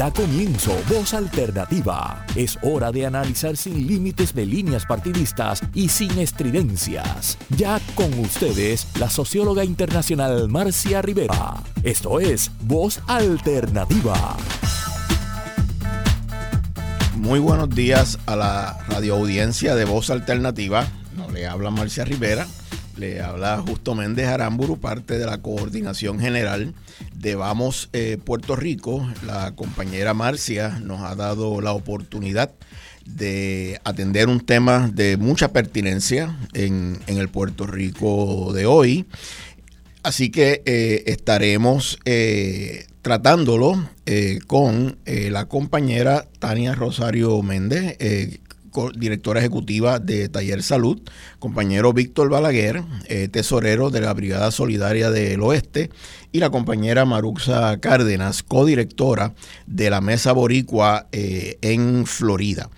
Da comienzo Voz Alternativa. Es hora de analizar sin límites de líneas partidistas y sin estridencias. Ya con ustedes, la socióloga internacional Marcia Rivera. Esto es Voz Alternativa. Muy buenos días a la radioaudiencia de Voz Alternativa. No le habla Marcia Rivera, le habla Justo Méndez Aramburu, parte de la coordinación general de Vamos eh, Puerto Rico, la compañera Marcia nos ha dado la oportunidad de atender un tema de mucha pertinencia en, el Puerto Rico de hoy. Así que eh, estaremos eh, tratándolo con la compañera Tania Rosario Méndez, directora ejecutiva de Taller Salud, compañero Víctor Balaguer, eh, tesorero de la Brigada Solidaria del Oeste, y la compañera Maruxa Cárdenas, codirectora de la Mesa Boricua eh, en Florida.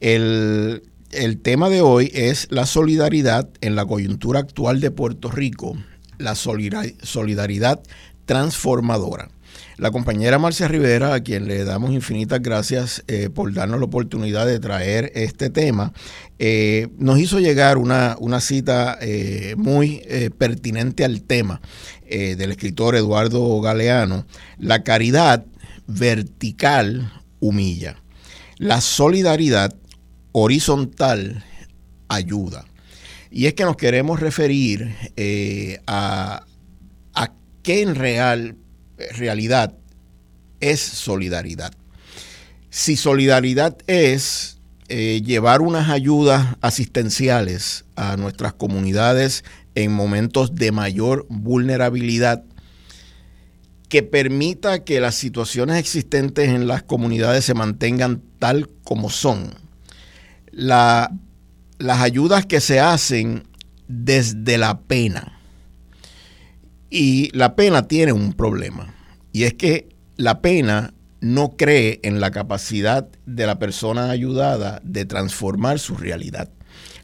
El, el tema de hoy es la solidaridad en la coyuntura actual de Puerto Rico, la solidaridad transformadora. La compañera Marcia Rivera, a quien le damos infinitas gracias eh, por darnos la oportunidad de traer este tema, eh, nos hizo llegar una, cita eh, muy pertinente al tema del escritor Eduardo Galeano. La caridad vertical humilla. La solidaridad horizontal ayuda. Y es que nos queremos referir a, a qué en real realidad es solidaridad. Si solidaridad es eh, llevar unas ayudas asistenciales a nuestras comunidades en momentos de mayor vulnerabilidad, que permita que las situaciones existentes en las comunidades se mantengan tal como son. las ayudas que se hacen desde la pena y la pena tiene un problema, y es que la pena no cree en la capacidad de la persona ayudada de transformar su realidad.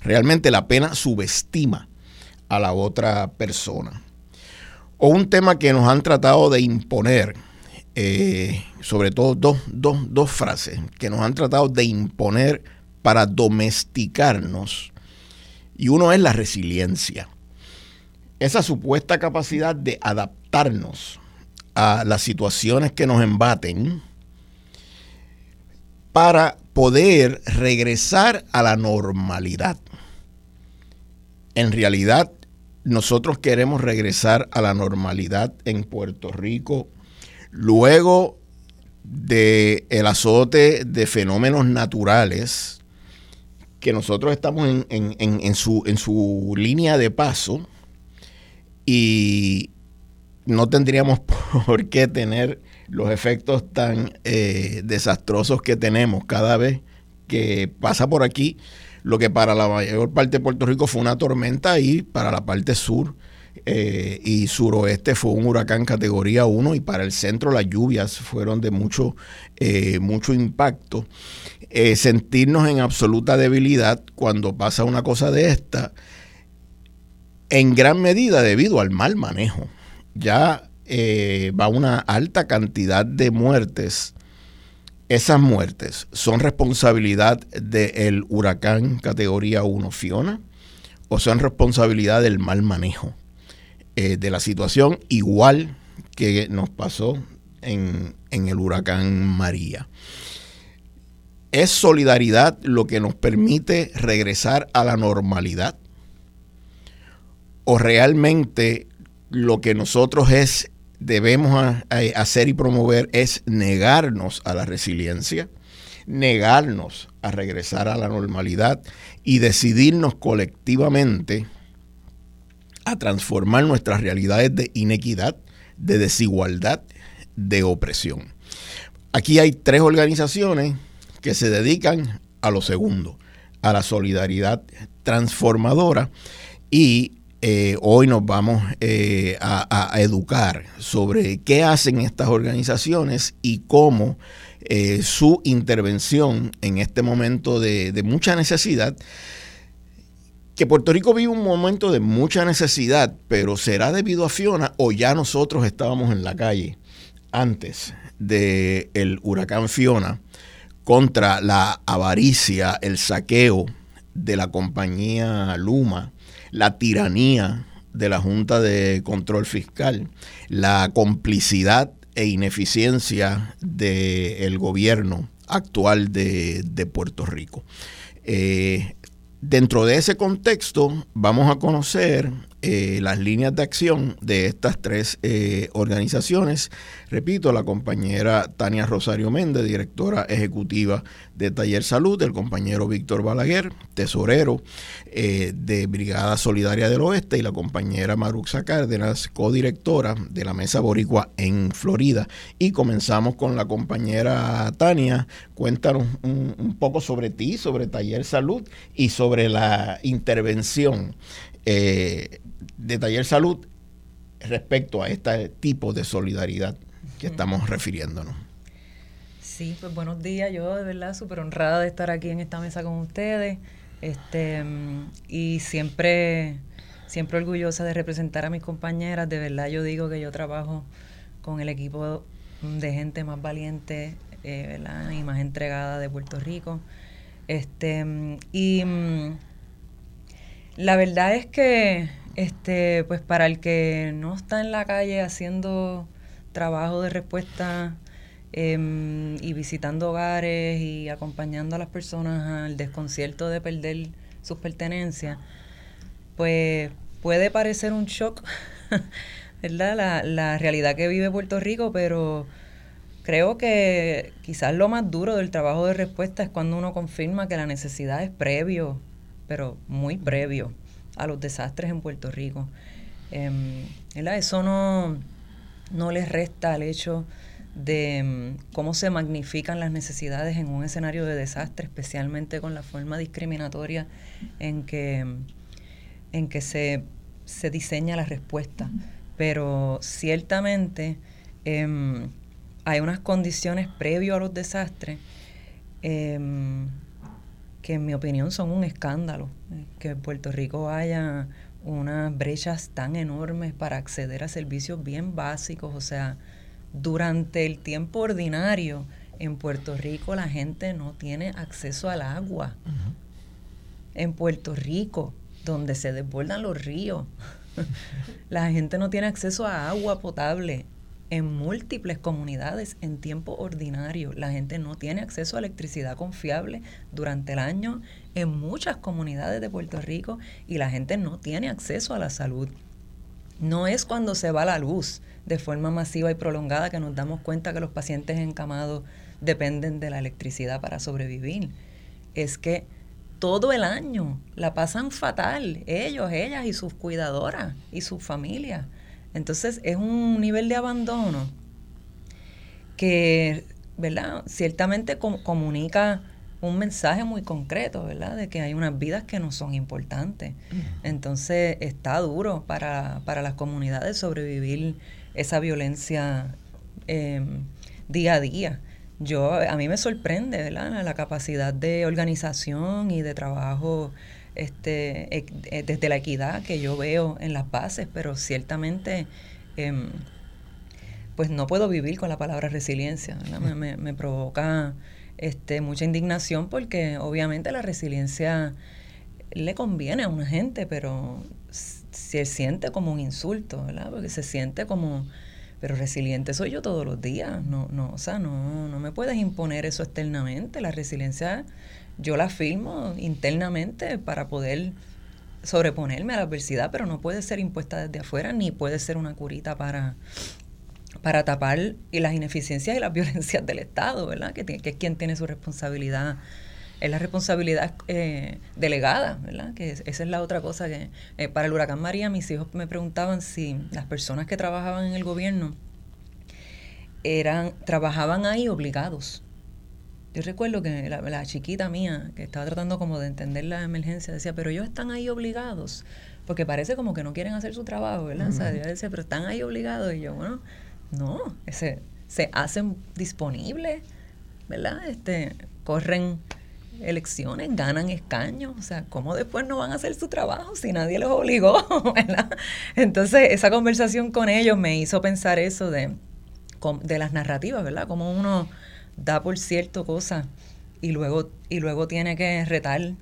Realmente la pena subestima a la otra persona. O un tema que nos han tratado de imponer, eh, sobre todo dos, dos frases que nos han tratado de imponer para domesticarnos. Y uno es la resiliencia esa supuesta capacidad de adaptarnos a las situaciones que nos embaten para poder regresar a la normalidad. En realidad, nosotros queremos regresar a la normalidad en Puerto Rico luego de el azote de fenómenos naturales que nosotros estamos en, su, en su línea de paso y no tendríamos por qué tener los efectos tan eh, desastrosos que tenemos cada vez que pasa por aquí lo que para la mayor parte de Puerto Rico fue una tormenta y para la parte sur eh, y suroeste fue un huracán categoría 1 y para el centro las lluvias fueron de mucho, eh, mucho impacto. sentirnos en absoluta debilidad cuando pasa una cosa de esta en gran medida debido al mal manejo. Ya eh, va una alta cantidad de muertes. Esas muertes son responsabilidad del huracán categoría 1 Fiona o son responsabilidad del mal manejo eh, de la situación, igual que nos pasó en, en el huracán María. Es solidaridad lo que nos permite regresar a la normalidad o realmente lo que nosotros es debemos hacer y promover es negarnos a la resiliencia, negarnos a regresar a la normalidad y decidirnos colectivamente a transformar nuestras realidades de inequidad, de desigualdad, de opresión. Aquí hay tres organizaciones que se dedican a lo segundo, a la solidaridad transformadora y eh, hoy nos vamos eh, a, educar sobre qué hacen estas organizaciones y cómo eh, su intervención en este momento de, mucha necesidad, que Puerto Rico vive un momento de mucha necesidad, pero será debido a Fiona o ya nosotros estábamos en la calle antes del el huracán Fiona contra la avaricia, el saqueo de la compañía Luma, la tiranía de la Junta de Control Fiscal, la complicidad e ineficiencia del gobierno actual de, Puerto Rico. Eh, dentro de ese contexto vamos a conocer eh, las líneas de acción de estas tres eh, organizaciones. Repito, la compañera Tania Rosario Méndez, directora ejecutiva de Taller Salud, el compañero Víctor Balaguer, tesorero eh, de Brigada Solidaria del Oeste, y la compañera Maruxa Cárdenas, codirectora de la Mesa Boricua en Florida. Y comenzamos con la compañera Tania. Cuéntanos un poco sobre ti, sobre Taller Salud y sobre la intervención de Taller Salud respecto a este tipo de solidaridad que estamos refiriéndonos. Sí, pues buenos días. Yo de verdad súper honrada de estar aquí en esta mesa con ustedes. Este, y siempre, siempre orgullosa de representar a mis compañeras. De verdad yo digo que yo trabajo con el equipo de gente más valiente eh, y más entregada de Puerto Rico. Este, y la verdad es que, este, pues para el que no está en la calle haciendo trabajo de respuesta em, y visitando hogares y acompañando a las personas al desconcierto de perder sus pertenencias, pues puede parecer un shock, ¿verdad? La, la realidad que vive Puerto Rico, pero creo que quizás lo más duro del trabajo de respuesta es cuando uno confirma que la necesidad es previo pero muy previo a los desastres en Puerto Rico. Eh, Eso no, no les resta al hecho de em, cómo se magnifican las necesidades en un escenario de desastre, especialmente con la forma discriminatoria en que, en que se, se diseña la respuesta. Pero ciertamente em, hay unas condiciones previo a los desastres que en mi opinión son un escándalo, eh, que en Puerto Rico haya unas brechas tan enormes para acceder a servicios bien básicos, o sea, durante el tiempo ordinario en Puerto Rico la gente no tiene acceso al agua. En Puerto Rico, donde se desbordan los ríos, la gente no tiene acceso a agua potable en múltiples comunidades en tiempo ordinario. La gente no tiene acceso a electricidad confiable durante el año en muchas comunidades de Puerto Rico y la gente no tiene acceso a la salud. No es cuando se va la luz de forma masiva y prolongada que nos damos cuenta que los pacientes encamados dependen de la electricidad para sobrevivir. Es que todo el año la pasan fatal, ellos, ellas y sus cuidadoras y sus familias entonces es un nivel de abandono que, ¿verdad? Ciertamente comunica un mensaje muy concreto, ¿verdad? De que hay unas vidas que no son importantes. Entonces está duro para, las comunidades sobrevivir esa violencia em, día a día. Yo, a mí me sorprende, ¿verdad? La capacidad de organización y de trabajo este, eh, desde la equidad que yo veo en las bases, pero ciertamente em, pues no puedo vivir con la palabra resiliencia. Me, me, provoca este, mucha indignación porque obviamente la resiliencia le conviene a una gente, pero se siente como un insulto, ¿verdad? Porque se siente como, pero resiliente soy yo todos los días, no, no, o sea, no, no me puedes imponer eso externamente. La resiliencia yo la firmo internamente para poder sobreponerme a la adversidad, pero no puede ser impuesta desde afuera ni puede ser una curita para, para tapar y las ineficiencias y las violencias del Estado, ¿verdad? Que, que es quien tiene su responsabilidad, es la responsabilidad eh, delegada, ¿verdad? Que esa es la otra cosa que eh, para el huracán María mis hijos me preguntaban si las personas que trabajaban en el gobierno eran trabajaban ahí obligados yo recuerdo que la, chiquita mía, que estaba tratando como de entender la emergencia, decía, pero ellos están ahí obligados, porque parece como que no quieren hacer su trabajo, ¿verdad? O sea, yo decía, pero están ahí obligados. Y yo, bueno, no, ese, se hacen disponibles, ¿verdad? Este, corren elecciones, ganan escaños, o sea, ¿cómo después no van a hacer su trabajo si nadie los obligó, ¿verdad? Entonces, esa conversación con ellos me hizo pensar eso de de las narrativas, ¿verdad? Como uno da por cierto cosas y luego, y luego tiene que retar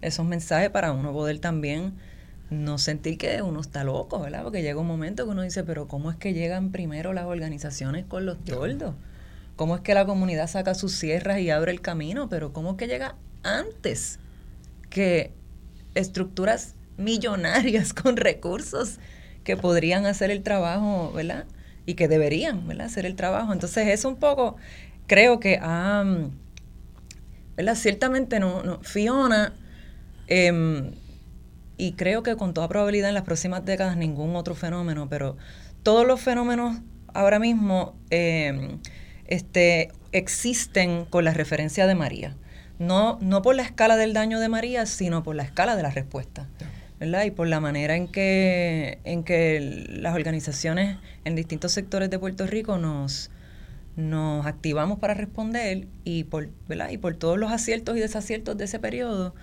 esos mensajes para uno poder también no sentir que uno está loco, ¿verdad? Porque llega un momento que uno dice, pero ¿cómo es que llegan primero las organizaciones con los tordos? ¿Cómo es que la comunidad saca sus sierras y abre el camino? Pero ¿cómo es que llega antes que estructuras millonarias con recursos que podrían hacer el trabajo, ¿verdad? Y que deberían, ¿verdad? Hacer el trabajo. Entonces, es un poco, creo que, ¿verdad? Ciertamente no, no Fiona eh, y creo que con toda probabilidad en las próximas décadas ningún otro fenómeno, pero todos los fenómenos ahora mismo em, este, existen con la referencia de María. No, no por la escala del daño de María, sino por la escala de la respuesta. ¿verdad? Y por la manera en que, en que las organizaciones en distintos sectores de Puerto Rico nos, nos activamos para responder y por, ¿verdad? y por todos los aciertos y desaciertos de ese periodo,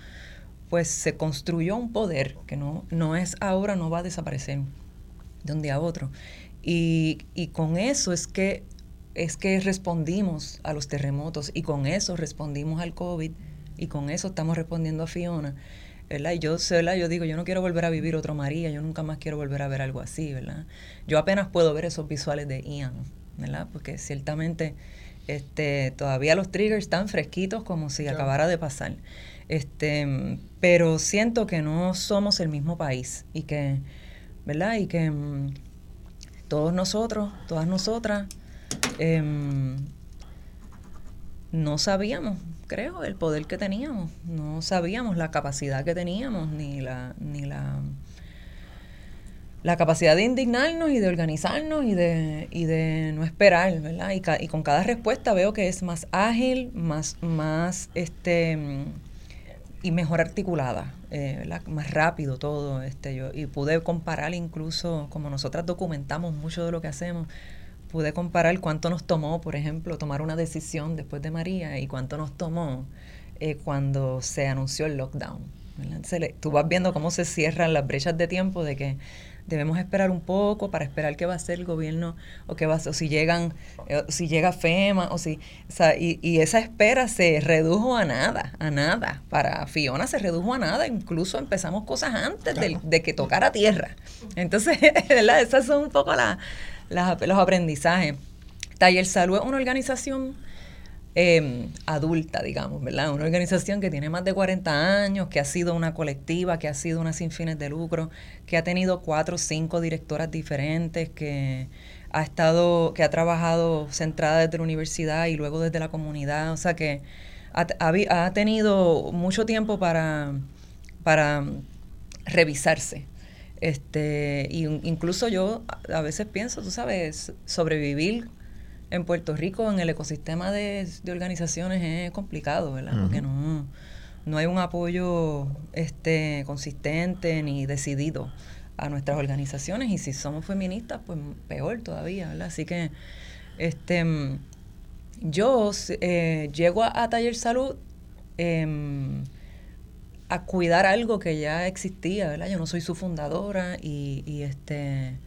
pues se construyó un poder que no, no es ahora, no va a desaparecer de un día a otro. Y, y con eso es que, es que respondimos a los terremotos y con eso respondimos al COVID y con eso estamos respondiendo a Fiona. ¿verdad? Y yo, ¿verdad? yo digo, yo no quiero volver a vivir otro María, yo nunca más quiero volver a ver algo así, ¿verdad? Yo apenas puedo ver esos visuales de Ian, ¿verdad? Porque ciertamente este, todavía los triggers están fresquitos como si acabara de pasar. Este, pero siento que no somos el mismo país y que, ¿verdad? Y que mm, todos nosotros, todas nosotras, em, no sabíamos, creo, el poder que teníamos, no sabíamos la capacidad que teníamos, ni la, ni la, la capacidad de indignarnos y de organizarnos y de, y de no esperar, ¿verdad? Y, y con cada respuesta veo que es más ágil, más, más este y mejor articulada, eh, más rápido todo. Este, yo, y pude comparar incluso, como nosotras documentamos mucho de lo que hacemos, pude comparar cuánto nos tomó, por ejemplo, tomar una decisión después de María y cuánto nos tomó eh, cuando se anunció el lockdown. tú vas viendo cómo se cierran las brechas de tiempo de que debemos esperar un poco para esperar qué va a hacer el gobierno o qué va a o si llegan, eh, si llega FEMA, o si, o sea, y, y, esa espera se redujo a nada, a nada. Para Fiona se redujo a nada, incluso empezamos cosas antes de, que tocara tierra. Entonces, ¿verdad? Esos son un poco la, los aprendizajes. Taller Salud es una organización Em, adulta, digamos, ¿verdad? Una organización que tiene más de 40 años, que ha sido una colectiva, que ha sido una sin fines de lucro, que ha tenido cuatro o cinco directoras diferentes, que ha estado, que ha trabajado centrada desde la universidad y luego desde la comunidad, o sea que ha, tenido mucho tiempo para, para revisarse. Este, y incluso yo a veces pienso, tú sabes, sobrevivir en Puerto Rico, en el ecosistema de, organizaciones, es complicado, ¿verdad? Porque no, no hay un apoyo este, consistente ni decidido a nuestras organizaciones y si somos feministas, pues peor todavía, ¿verdad? Así que este, yo eh, llego a, Taller Salud em, a cuidar algo que ya existía, ¿verdad? Yo no soy su fundadora y, y este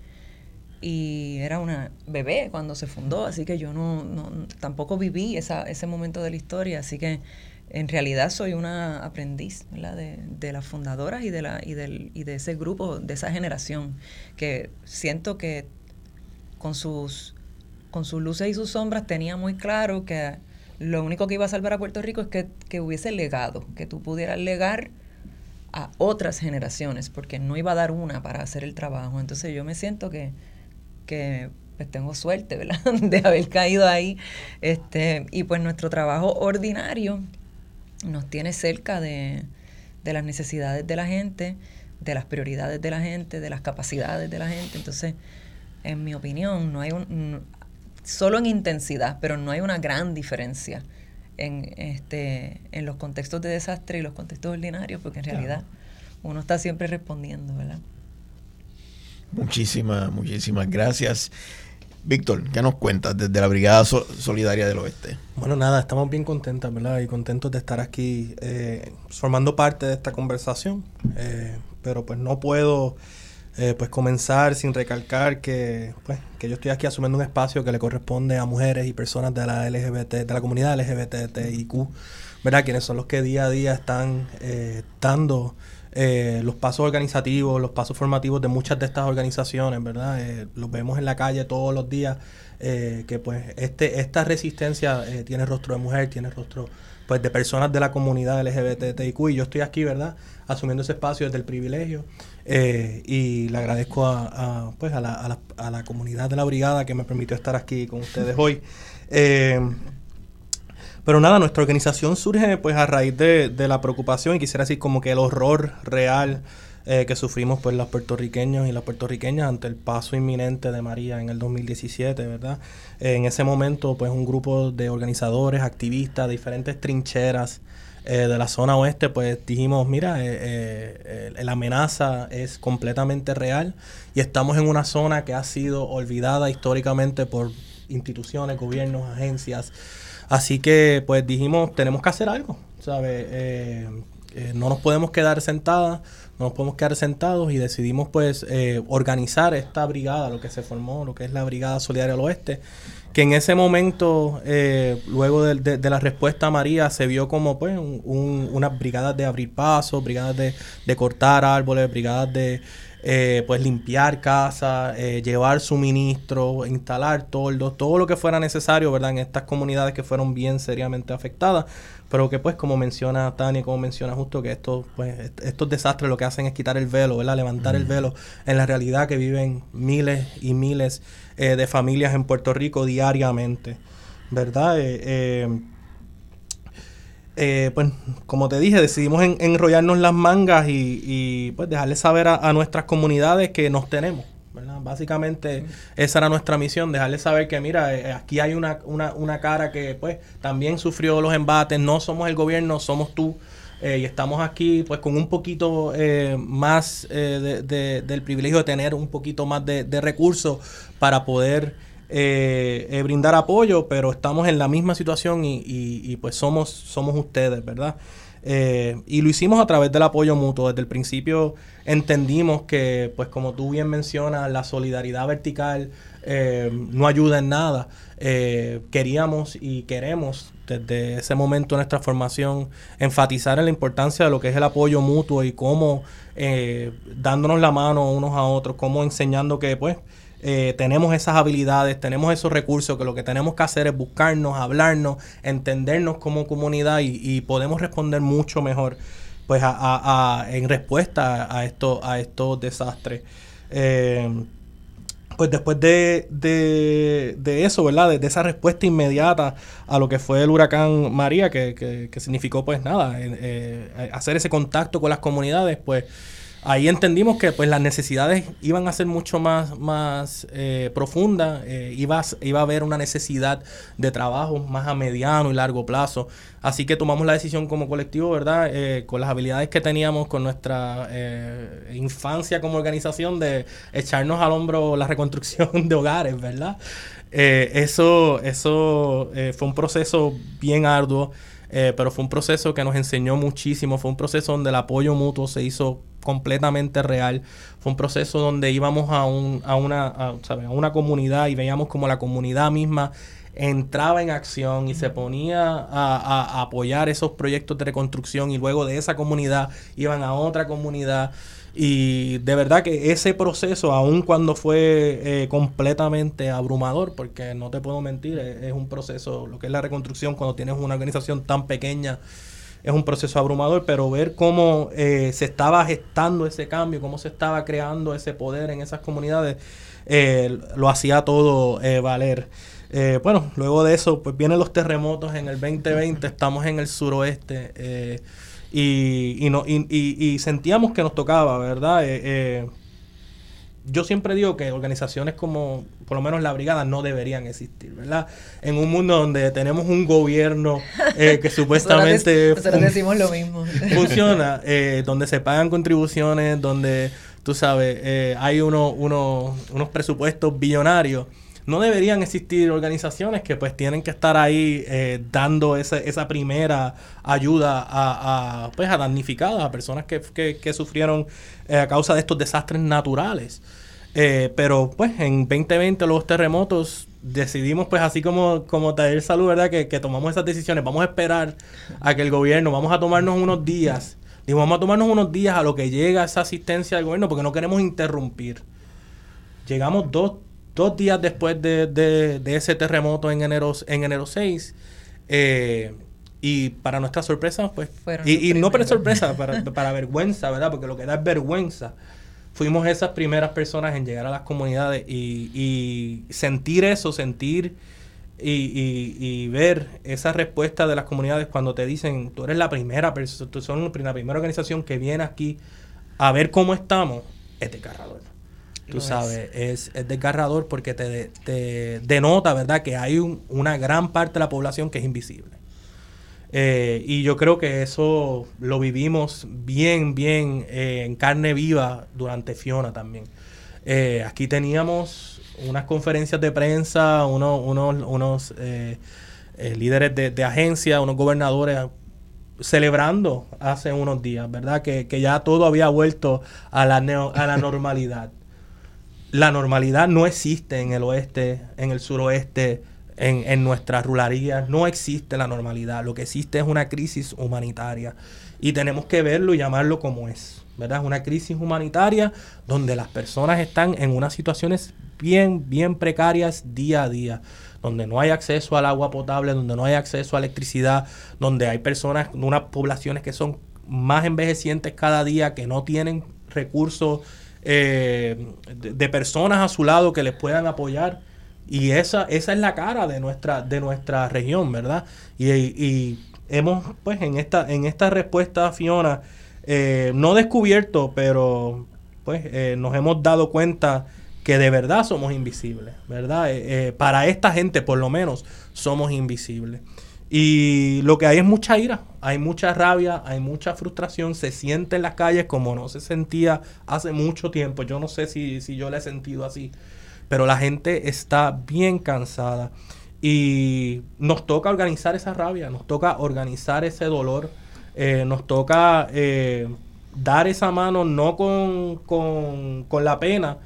y era una bebé cuando se fundó, así que yo no, no tampoco viví esa, ese momento de la historia, así que en realidad soy una aprendiz De, de, las fundadoras y de, la, y, del, y de ese grupo, de esa generación, que siento que con sus, con sus luces y sus sombras tenía muy claro que lo único que iba a salvar a Puerto Rico es que, que hubiese legado, que tú pudieras legar a otras generaciones, porque no iba a dar una para hacer el trabajo. Entonces yo me siento que que pues tengo suerte, ¿verdad? de haber caído ahí. Este, y pues nuestro trabajo ordinario nos tiene cerca de, las necesidades de la gente, de las prioridades de la gente, de las capacidades de la gente. Entonces, en mi opinión, no hay un, solo en intensidad, pero no hay una gran diferencia en este en los contextos de desastre y los contextos ordinarios, porque en realidad uno está siempre respondiendo, ¿verdad? Muchísimas, muchísimas gracias. Víctor, ¿qué nos cuentas desde la Brigada Solidaria del Oeste? Bueno, nada, estamos bien contentas, ¿verdad? Y contentos de estar aquí eh, formando parte de esta conversación. Eh, pero pues no puedo eh, pues comenzar sin recalcar que, pues, que yo estoy aquí asumiendo un espacio que le corresponde a mujeres y personas de la LGBT, de la comunidad LGBTIQ, ¿verdad? Quienes son los que día a día están eh, dando eh, los pasos organizativos, los pasos formativos de muchas de estas organizaciones, ¿verdad? Eh, los vemos en la calle todos los días, eh, que pues este, esta resistencia tiene rostro de mujer, tiene rostro pues de personas de la comunidad LGBTIQ y yo estoy aquí, ¿verdad? Asumiendo ese espacio desde el privilegio y le agradezco a, pues a la, a, la, a la comunidad de la brigada que me permitió estar aquí con ustedes hoy. Pero nada, nuestra organización surge pues a raíz de, de la preocupación y quisiera decir como que el horror real eh, que sufrimos pues los puertorriqueños y las puertorriqueñas ante el paso inminente de María en el 2017, ¿verdad? Eh, en ese momento pues un grupo de organizadores, activistas, diferentes trincheras eh, de la zona oeste pues dijimos, mira, la amenaza es completamente real y estamos en una zona que ha sido olvidada históricamente por instituciones, gobiernos, agencias, Así que pues dijimos, tenemos que hacer algo, ¿sabes? Eh, eh, no nos podemos quedar sentadas, no nos podemos quedar sentados y decidimos pues eh, organizar esta brigada, lo que se formó, lo que es la Brigada Solidaria del Oeste, que en ese momento, luego de, la respuesta a María, se vio como pues unas brigadas de abrir pasos, brigadas de, de cortar árboles, brigadas de eh, pues limpiar casa, eh, llevar suministro, instalar toldos, todo lo que fuera necesario, ¿verdad? En estas comunidades que fueron bien seriamente afectadas, pero que pues como menciona Tania, como menciona justo que estos, pues, estos desastres lo que hacen es quitar el velo, ¿verdad? Levantar el velo en la realidad que viven miles y miles eh, de familias en Puerto Rico diariamente, ¿verdad? Eh, pues como te dije, decidimos enrollarnos las mangas y, pues dejarles saber a, nuestras comunidades que nos tenemos. Básicamente esa era nuestra misión, dejarles saber que mira, eh, aquí hay una, una, cara que pues también sufrió los embates, no somos el gobierno, somos tú. Eh, y estamos aquí pues con un poquito más del privilegio de tener un poquito más de, de recursos para poder eh, eh, brindar apoyo, pero estamos en la misma situación y, pues somos, somos ustedes, ¿verdad? Eh, y lo hicimos a través del apoyo mutuo. Desde el principio entendimos que, pues como tú bien mencionas, la solidaridad vertical no ayuda en nada. queríamos y queremos desde ese momento de nuestra formación enfatizar en la importancia de lo que es el apoyo mutuo y cómo dándonos la mano unos a otros, cómo enseñando que pues eh, tenemos esas habilidades, tenemos esos recursos, que lo que tenemos que hacer es buscarnos, hablarnos, entendernos como comunidad y, podemos responder mucho mejor pues a, en respuesta a, esto, a estos desastres. Eh, pues después de, de, eso, ¿verdad? De, esa respuesta inmediata a lo que fue el huracán María, que, que, significó pues nada, eh, hacer ese contacto con las comunidades, pues ahí entendimos que pues las necesidades iban a ser mucho más, más eh, profundas, eh, iba, a haber una necesidad de trabajo más a mediano y largo plazo. Así que tomamos la decisión como colectivo, ¿verdad? Eh, con las habilidades que teníamos, con nuestra infancia como organización, de echarnos al hombro la reconstrucción de hogares, ¿verdad? eso eso fue un proceso bien arduo. pero fue un proceso que nos enseñó muchísimo, fue un proceso donde el apoyo mutuo se hizo completamente real. Fue un proceso donde íbamos a, un, a, una, a, una comunidad y veíamos como la comunidad misma entraba en acción y se ponía a, apoyar esos proyectos de reconstrucción y luego de esa comunidad iban a otra comunidad. Y de verdad que ese proceso, aun cuando fue eh, completamente abrumador, porque no te puedo mentir, es, es, un proceso, lo que es la reconstrucción, cuando tienes una organización tan pequeña, es un proceso abrumador, pero ver cómo eh, se estaba gestando ese cambio, cómo se estaba creando ese poder en esas comunidades, eh, lo hacía todo eh, valer. bueno, luego de eso, pues vienen los terremotos en el 2020, estamos en el suroeste y, y, no, y, y, sentíamos que nos tocaba, ¿verdad? Yo siempre digo que organizaciones como, por lo menos la brigada, no deberían existir, ¿verdad? En un mundo donde tenemos un gobierno eh, que supuestamente decimos lo mismo. funciona, eh, donde se pagan contribuciones, donde, tú sabes, eh, hay uno, uno, unos presupuestos billonarios. No deberían existir organizaciones que pues tienen que estar ahí eh, dando esa, esa primera ayuda a, a, pues, a damnificadas, a personas que, que, sufrieron eh, a causa de estos desastres naturales. Eh, pero pues en 2020 los terremotos decidimos pues así como, como Taller Salud, ¿verdad? Que, que, tomamos esas decisiones. Vamos a esperar a que el gobierno, vamos a tomarnos unos días. Y vamos a tomarnos unos días a lo que llega esa asistencia del gobierno porque no queremos interrumpir. Llegamos dos dos días después de, ese terremoto en enero, en enero 6. Eh, y para nuestra sorpresa, pues. y, no para sorpresa, para, para vergüenza, ¿verdad? Porque lo que da es vergüenza. Fuimos esas primeras personas en llegar a las comunidades y, sentir eso, sentir y, y, ver esa respuesta de las comunidades cuando te dicen, tú eres la primera persona, tú son la primera organización que viene aquí a ver cómo estamos, es desgarrador. Tú sabes, es. es, desgarrador porque te, denota, ¿verdad?, que hay una gran parte de la población que es invisible. Eh, y yo creo que eso lo vivimos bien, bien eh, en carne viva durante Fiona también. Eh, aquí teníamos unas conferencias de prensa, unos, unos, unos líderes de, de agencia, unos gobernadores celebrando hace unos días, ¿verdad? Que, que ya todo había vuelto a la, a la normalidad la normalidad no existe en el oeste, en el suroeste, en, nuestras ruralías. No existe la normalidad. Lo que existe es una crisis humanitaria. Y tenemos que verlo y llamarlo como es. ¿Verdad? Es una crisis humanitaria donde las personas están en unas situaciones bien, bien precarias día a día donde no hay acceso al agua potable, donde no hay acceso a electricidad, donde hay personas, unas poblaciones que son más envejecientes cada día, que no tienen recursos eh, de, personas a su lado que les puedan apoyar. Y esa, esa es la cara de nuestra, de nuestra región, ¿verdad? Y, hemos, pues, en esta, en esta respuesta, Fiona, eh, no descubierto, pero pues eh, nos hemos dado cuenta que de verdad somos invisibles, ¿verdad? para esta gente, por lo menos, somos invisibles. Y lo que hay es mucha ira, hay mucha rabia, hay mucha frustración, se siente en las calles como no se sentía hace mucho tiempo. Yo no sé si, si yo la he sentido así, pero la gente está bien cansada. Y nos toca organizar esa rabia, nos toca organizar ese dolor, eh, nos toca eh, dar esa mano no con, con, con la pena,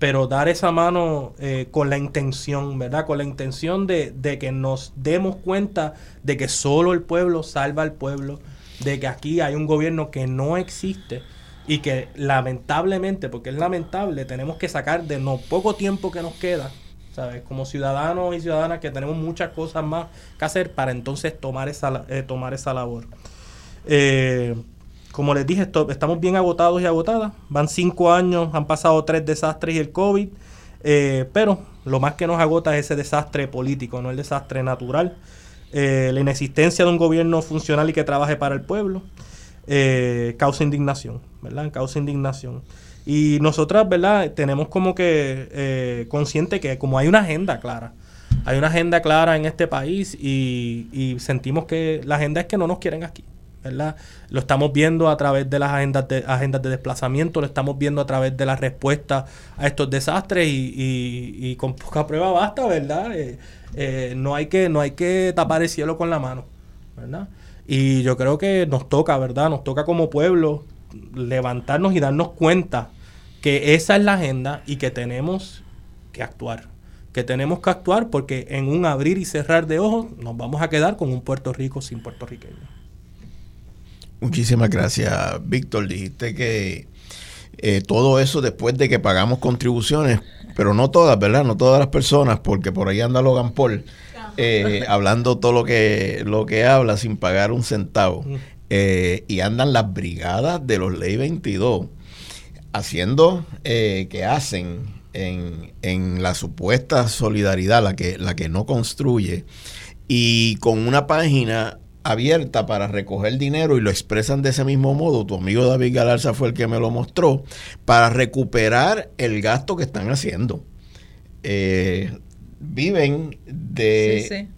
pero dar esa mano eh, con la intención, ¿verdad? Con la intención de, que nos demos cuenta de que solo el pueblo salva al pueblo, de que aquí hay un gobierno que no existe y que lamentablemente, porque es lamentable, tenemos que sacar de no poco tiempo que nos queda, ¿sabes? Como ciudadanos y ciudadanas que tenemos muchas cosas más que hacer para entonces tomar esa, eh, tomar esa labor. Eh, como les dije, estamos bien agotados y agotadas. Van cinco años, han pasado tres desastres y el COVID. Eh, pero lo más que nos agota es ese desastre político, no el desastre natural. Eh, la inexistencia de un gobierno funcional y que trabaje para el pueblo eh, causa indignación, ¿verdad? Causa indignación. Y nosotras, ¿verdad? Tenemos como que consciente que como hay una agenda clara, hay una agenda clara en este país y sentimos que la agenda es que no nos quieren aquí. ¿Verdad? Lo estamos viendo a través de las agendas de, agendas de desplazamiento, lo estamos viendo a través de la respuesta a estos desastres y, y, con poca prueba basta, ¿verdad? Eh, eh, no, hay que, no hay que tapar el cielo con la mano, ¿verdad? Y yo creo que nos toca, ¿verdad? Nos toca como pueblo levantarnos y darnos cuenta que esa es la agenda y que tenemos que actuar. Que tenemos que actuar porque en un abrir y cerrar de ojos nos vamos a quedar con un Puerto Rico sin puertorriqueños. Muchísimas gracias, Víctor. Dijiste que eh, todo eso después de que pagamos contribuciones, pero no todas, ¿verdad? No todas las personas, porque por ahí anda Logan Paul eh, hablando todo lo que, lo que habla sin pagar un centavo. Eh, y andan las brigadas de los Ley 22 haciendo que hacen en, en la supuesta solidaridad, la que, la que no construye, y con una página abierta para recoger dinero y lo expresan de ese mismo modo, tu amigo David Galarza fue el que me lo mostró, para recuperar el gasto que están haciendo. Eh, viven de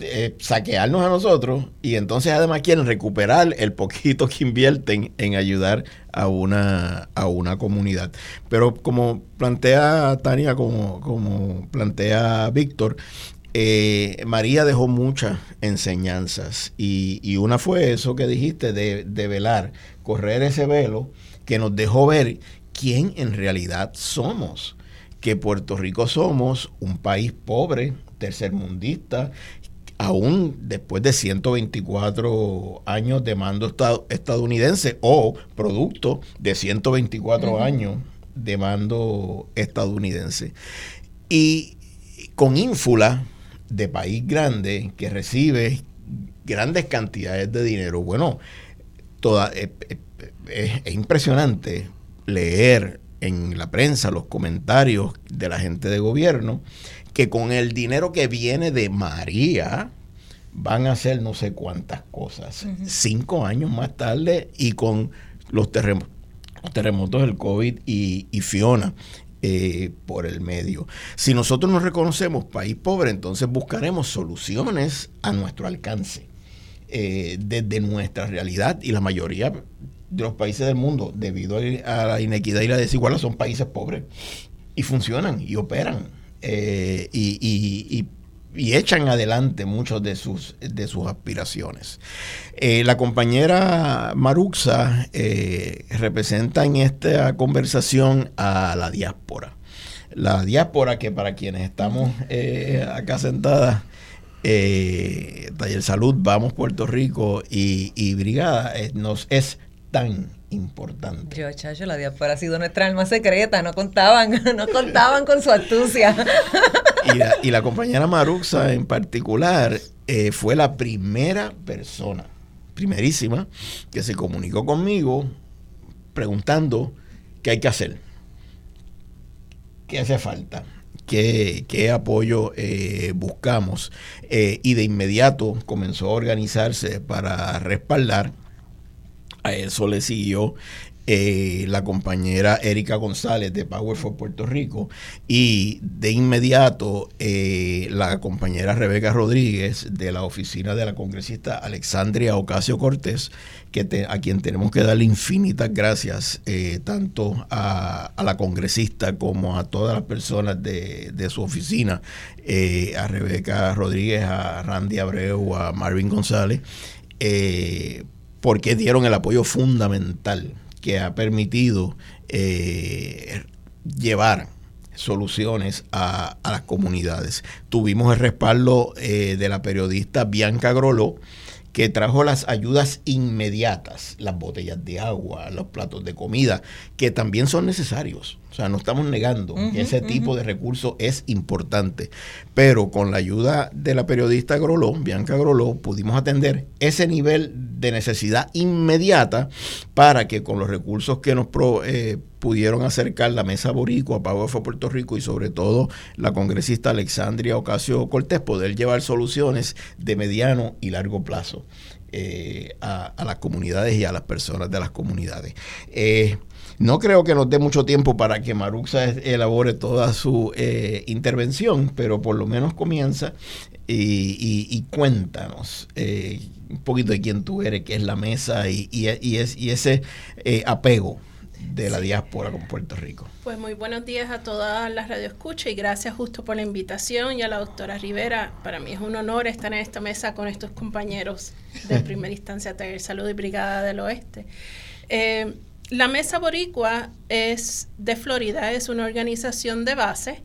eh, saquearnos a nosotros y entonces además quieren recuperar el poquito que invierten en ayudar a una, a una comunidad. Pero como plantea Tania, como, como plantea Víctor, eh, María dejó muchas enseñanzas y, una fue eso que dijiste de, de velar, correr ese velo que nos dejó ver quién en realidad somos que Puerto Rico somos un país pobre, tercermundista, aún después de 124 años de mando estadounidense o producto de 124 años de mando estadounidense. Y con ínfula de país grande que recibe grandes cantidades de dinero. Bueno, toda, eh, eh, es impresionante leer en la prensa los comentarios de la gente de gobierno que con el dinero que viene de María van a hacer no sé cuántas cosas. Cinco años más tarde y con los, terremotos del COVID y, Fiona. Eh, por el medio. Si nosotros nos reconocemos país pobre, entonces buscaremos soluciones a nuestro alcance, eh, desde nuestra realidad y la mayoría de los países del mundo, debido a la inequidad y la desigualdad, son países pobres y funcionan y operan eh, y, echan adelante muchos de sus, de sus aspiraciones. Eh, la compañera Maruxa eh, representa en esta conversación a la diáspora. La diáspora que para quienes estamos acá sentadas, Taller Salud, Vamos Puerto Rico y, y Brigada, nos es tan importante. Yo, chacho, la diáspora ha sido nuestra alma secreta, no contaban, no contaban con su astucia. Y la, compañera Maruxa en particular eh, fue la primera persona, primerísima, que se comunicó conmigo preguntando qué hay que hacer, qué hace falta. Qué, apoyo eh, buscamos. Eh, y de inmediato comenzó a organizarse para respaldar a eso le siguió eh, la compañera Erika González de Power for Puerto Rico y de inmediato eh, la compañera Rebeca Rodríguez de la oficina de la congresista Alexandria Ocasio Cortés, que a quien tenemos que darle infinitas gracias eh, tanto a, la congresista como a todas las personas de, de su oficina, a Rebeca Rodríguez, a Randy Abreu, a Marvin González porque dieron el apoyo fundamental que ha permitido eh, llevar soluciones a, las comunidades. Tuvimos el respaldo eh, de la periodista Bianca Groló, que trajo las ayudas inmediatas, las botellas de agua, los platos de comida, que también son necesarios. O sea, no estamos negando que ese tipo de recursos es importante. Pero con la ayuda de la periodista Groló, Bianca Groló, pudimos atender ese nivel de necesidad inmediata para que con los recursos que nos eh, pudieron acercar la Mesa Boricua, Power for Puerto Rico y sobre todo la congresista Alexandria Ocasio Cortés, poder llevar soluciones de mediano y largo plazo eh, a, las comunidades y a las personas de las comunidades. Eh, no creo que nos dé mucho tiempo para que Maruxa elabore toda su eh, intervención, pero por lo menos comienza y, cuéntanos un poquito de quién tú eres, qué es la mesa y, y ese apego de la diáspora con Puerto Rico. Pues muy buenos días a todas las radioescuchas y gracias justo por la invitación y a la doctora Rivera. Para mí es un honor estar en esta mesa con estos compañeros de primera instancia Taller Salud y Brigada del Oeste. Eh, la Mesa Boricua es de Florida, es una organización de base.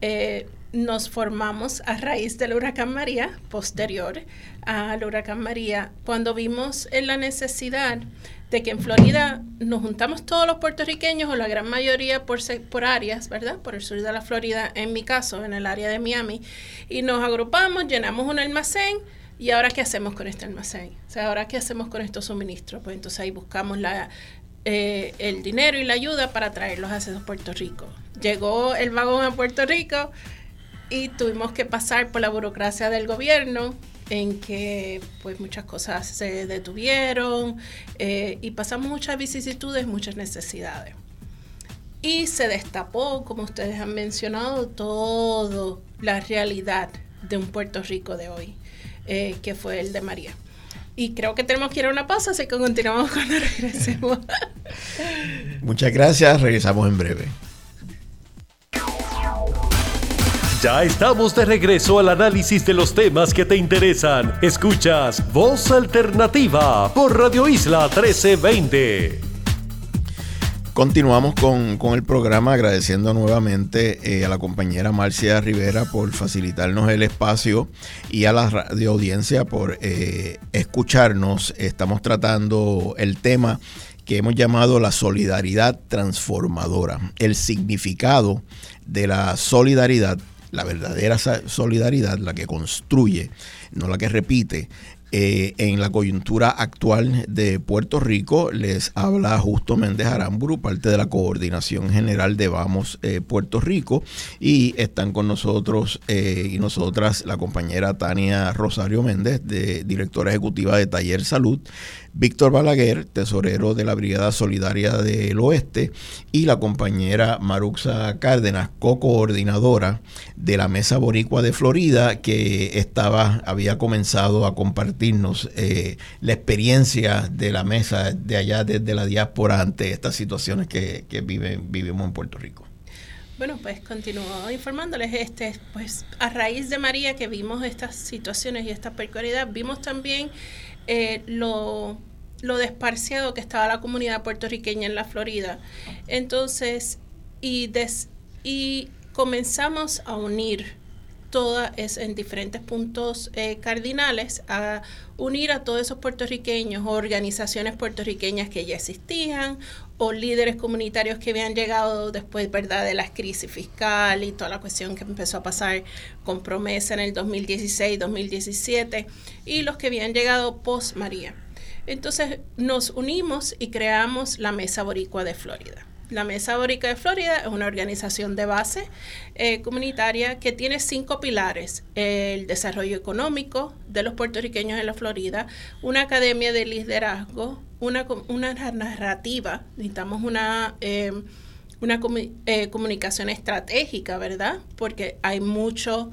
Eh, nos formamos a raíz del huracán María, posterior al huracán María, cuando vimos en la necesidad de que en Florida nos juntamos todos los puertorriqueños o la gran mayoría por, por áreas, ¿verdad? Por el sur de la Florida, en mi caso, en el área de Miami, y nos agrupamos, llenamos un almacén. ¿Y ahora qué hacemos con este almacén? O sea, ¿ahora qué hacemos con estos suministros? Pues entonces ahí buscamos la, eh, el dinero y la ayuda para traerlos hacia Puerto Rico. Llegó el vagón a Puerto Rico y tuvimos que pasar por la burocracia del gobierno, en que pues muchas cosas se detuvieron eh, y pasamos muchas vicisitudes, muchas necesidades. Y se destapó, como ustedes han mencionado, toda la realidad de un Puerto Rico de hoy, eh, que fue el de María. Y creo que tenemos que ir a una pausa, así que continuamos cuando regresemos. Muchas gracias, regresamos en breve. Ya estamos de regreso al análisis de los temas que te interesan. Escuchas Voz Alternativa por Radio Isla 1320. Continuamos con, el programa agradeciendo nuevamente eh, a la compañera Marcia Rivera por facilitarnos el espacio y a la radio audiencia por eh, escucharnos. Estamos tratando el tema que hemos llamado la solidaridad transformadora, el significado de la solidaridad, la verdadera solidaridad, la que construye, no la que repite, eh, en la coyuntura actual de Puerto Rico. Les habla Justo Méndez Aramburu, parte de la Coordinación General de Vamos eh, Puerto Rico. Y están con nosotros eh, y nosotras la compañera Tania Rosario Méndez, de, directora ejecutiva de Taller Salud, Víctor Balaguer, tesorero de la Brigada Solidaria del Oeste, y la compañera Maruxa Cárdenas, co-coordinadora de la Mesa Boricua de Florida, que estaba, había comenzado a compartirnos eh, la experiencia de la mesa de allá desde la diáspora ante estas situaciones que, que vivimos en Puerto Rico. Bueno, pues continúo informándoles, este, pues a raíz de María que vimos estas situaciones y esta peculiaridad, vimos también eh, lo, lo desparciado que estaba la comunidad puertorriqueña en la Florida. Entonces, y, y comenzamos a unir todas en diferentes puntos eh, cardinales a unir a todos esos puertorriqueños, organizaciones puertorriqueñas que ya existían o líderes comunitarios que habían llegado después ¿verdad? de la crisis fiscal y toda la cuestión que empezó a pasar con promesa en el 2016, 2017 y los que habían llegado post María. Entonces nos unimos y creamos la Mesa Boricua de Florida. La Mesa Boricua de Florida es una organización de base eh, comunitaria que tiene cinco pilares. El desarrollo económico de los puertorriqueños en la Florida, una academia de liderazgo, una, una narrativa, necesitamos una, eh, una eh, comunicación estratégica, ¿verdad? Porque hay mucho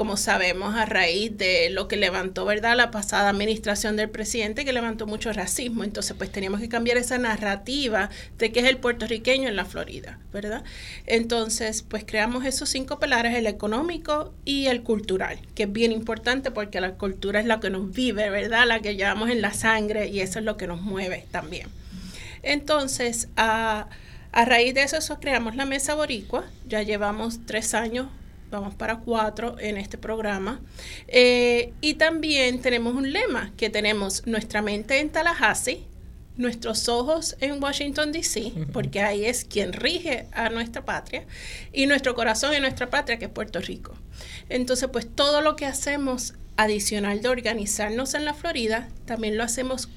como sabemos, a raíz de lo que levantó, ¿verdad?, la pasada administración del presidente, que levantó mucho racismo. Entonces, pues teníamos que cambiar esa narrativa de que es el puertorriqueño en la Florida, ¿verdad? Entonces, pues creamos esos cinco pilares, el económico y el cultural, que es bien importante porque la cultura es la que nos vive, ¿verdad?, la que llevamos en la sangre y eso es lo que nos mueve también. Entonces, a... A raíz de eso, eso, creamos la Mesa Boricua. Ya llevamos tres años vamos para cuatro en este programa. Eh, y también tenemos un lema, que tenemos nuestra mente en Tallahassee, nuestros ojos en Washington, D.C., porque ahí es quien rige a nuestra patria, y nuestro corazón en nuestra patria, que es Puerto Rico. Entonces, pues todo lo que hacemos adicional de organizarnos en la Florida, también lo hacemos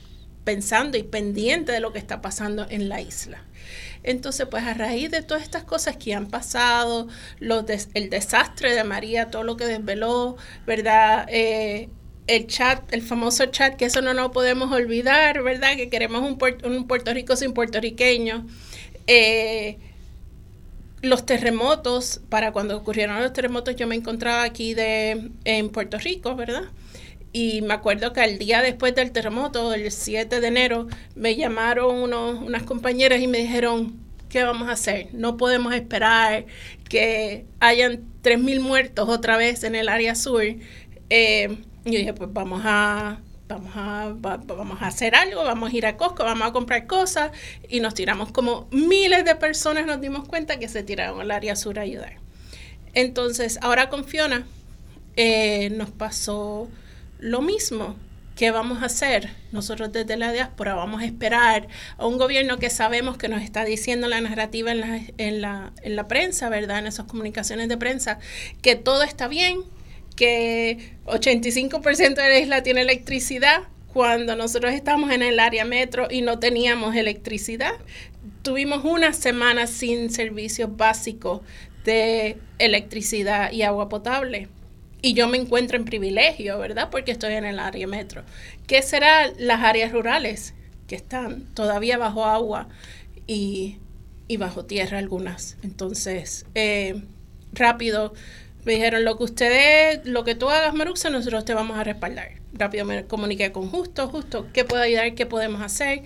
pensando y pendiente de lo que está pasando en la isla. Entonces, pues a raíz de todas estas cosas que han pasado, el desastre de María, todo lo que desveló, ¿verdad? Eh, el chat, el famoso chat, que eso no nos podemos olvidar, ¿verdad? Que queremos un, un Puerto Rico sin puertorriqueños. Eh, los terremotos, para cuando ocurrieron los terremotos, yo me encontraba aquí de, en Puerto Rico, ¿verdad? Y me acuerdo que al día después del terremoto, el 7 de enero, me llamaron unas compañeras y me dijeron, ¿qué vamos a hacer? No podemos esperar que hayan 3.000 muertos otra vez en el área sur. Eh, y yo dije, pues vamos a, vamos, a, vamos a hacer algo, vamos a ir a Costco, vamos a comprar cosas. Y nos tiramos como miles de personas, nos dimos cuenta que se tiraron al área sur a ayudar. Entonces, ahora con Fiona eh, nos pasó lo mismo. ¿Qué vamos a hacer? Nosotros desde la diáspora vamos a esperar a un gobierno que sabemos que nos está diciendo la narrativa en la, en la, en la prensa, ¿verdad? En esas comunicaciones de prensa, que todo está bien, que 85% de la isla tiene electricidad, cuando nosotros estamos en el área metro y no teníamos electricidad. Tuvimos una semana sin servicios básicos de electricidad y agua potable y yo me encuentro en privilegio, ¿verdad? Porque estoy en el área metro. ¿Qué serán las áreas rurales que están todavía bajo agua y, bajo tierra algunas? Entonces, eh, rápido Me dijeron, lo que ustedes, lo que tú hagas, Maruxa, nosotros te vamos a respaldar. Rápido me comuniqué con Justo, Justo, ¿qué puedo ayudar? ¿Qué podemos hacer?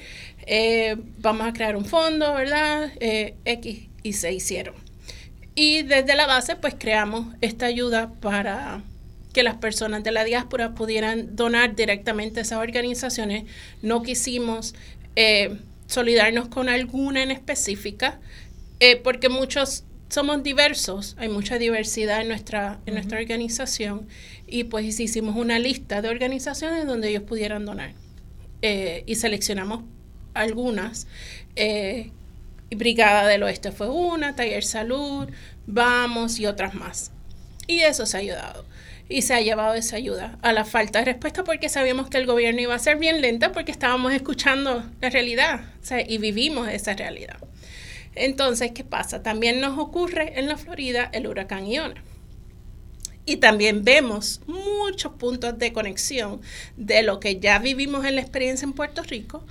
Eh, vamos a crear un fondo, ¿verdad? Eh, X, y se hicieron. Y desde la base, pues creamos esta ayuda para que las personas de la diáspora pudieran donar directamente a esas organizaciones. No quisimos eh, solidarnos con alguna en específica, porque muchos somos diversos, hay mucha diversidad en nuestra, en nuestra organización y pues hicimos una lista de organizaciones donde ellos pudieran donar eh, y seleccionamos algunas. Eh, Brigada del Oeste fue una, Taller Salud, Vamos y otras más. Y eso se ha ayudado. Y se ha llevado esa ayuda a la falta de respuesta porque sabíamos que el gobierno iba a ser bien lenta porque estábamos escuchando la realidad y vivimos esa realidad. Entonces, ¿qué pasa? También nos ocurre en la Florida el huracán Iona. Y también vemos muchos puntos de conexión de lo que ya vivimos en la experiencia en Puerto Rico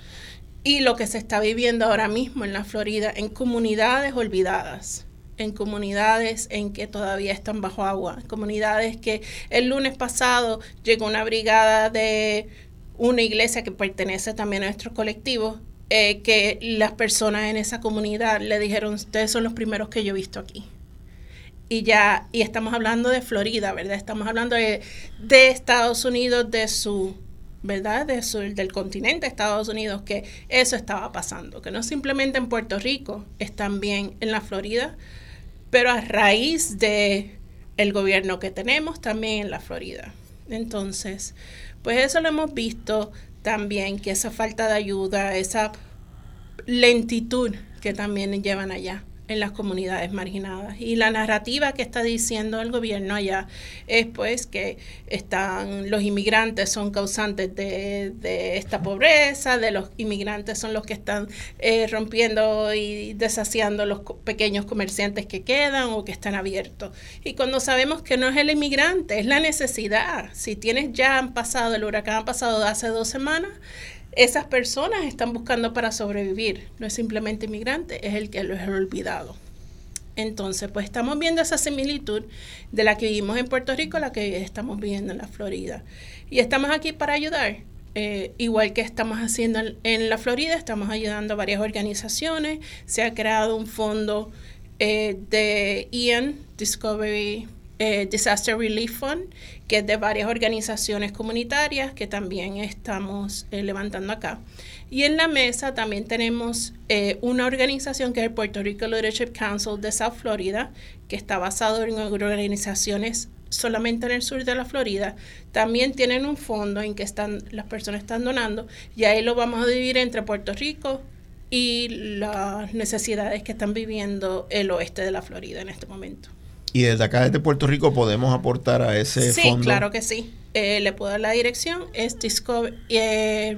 y lo que se está viviendo ahora mismo en la Florida en comunidades olvidadas, en comunidades en que todavía están bajo agua, comunidades que el lunes pasado llegó una brigada de una iglesia que pertenece también a nuestro colectivo eh, que las personas en esa comunidad le dijeron, ustedes son los primeros que yo he visto aquí. Y ya, y estamos hablando de Florida, ¿verdad? Estamos hablando de, Estados Unidos, de su, ¿verdad? De su, del continente de Estados Unidos, que eso estaba pasando, que no simplemente en Puerto Rico, es también en la Florida, pero a raíz de el gobierno que tenemos, también en la Florida. Entonces, pues eso lo hemos visto también que esa falta de ayuda, esa lentitud que también llevan allá en las comunidades marginadas. Y la narrativa que está diciendo el gobierno allá es pues que están los inmigrantes son causantes de, esta pobreza, de los inmigrantes son los que están eh, rompiendo y deshaciendo los pequeños comerciantes que quedan o que están abiertos. Y cuando sabemos que no es el inmigrante, es la necesidad. Si tienes ya han pasado, el huracán ha pasado hace dos semanas, esas personas están buscando para sobrevivir. No es simplemente inmigrante, es el que lo ha olvidado. Entonces, pues estamos viendo esa similitud de la que vivimos en Puerto Rico la que estamos viviendo en la Florida. Y estamos aquí para ayudar. Eh, igual que estamos haciendo en, la Florida, estamos ayudando a varias organizaciones. Se ha creado un fondo eh, de Ian Discovery eh, Disaster Relief Fund, que es de varias organizaciones comunitarias que también estamos eh, levantando acá. Y en la mesa también tenemos eh, una organización que es el Puerto Rico Leadership Council de South Florida, que está basado en organizaciones solamente en el sur de la Florida. También tienen un fondo en que están, las personas están donando y ahí lo vamos a dividir entre Puerto Rico y las necesidades que están viviendo el oeste de la Florida en este momento. Y desde acá, desde Puerto Rico, podemos aportar a ese fondo. Sí, claro que sí. Eh, le puedo dar la dirección. Es Discover, eh,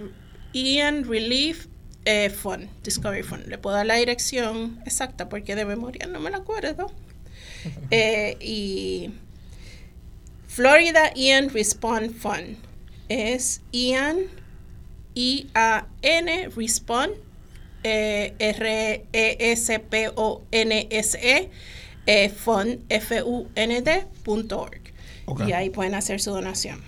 Ian Relief eh, Fund, Discovery Fund. Le puedo dar la dirección exacta porque de memoria no me la acuerdo. y Florida Ian Respond Fund. Es Ian, I-A-N, Respond, R-E-S-P-O-N-S-E eh, fund, Y ahí pueden hacer su donación.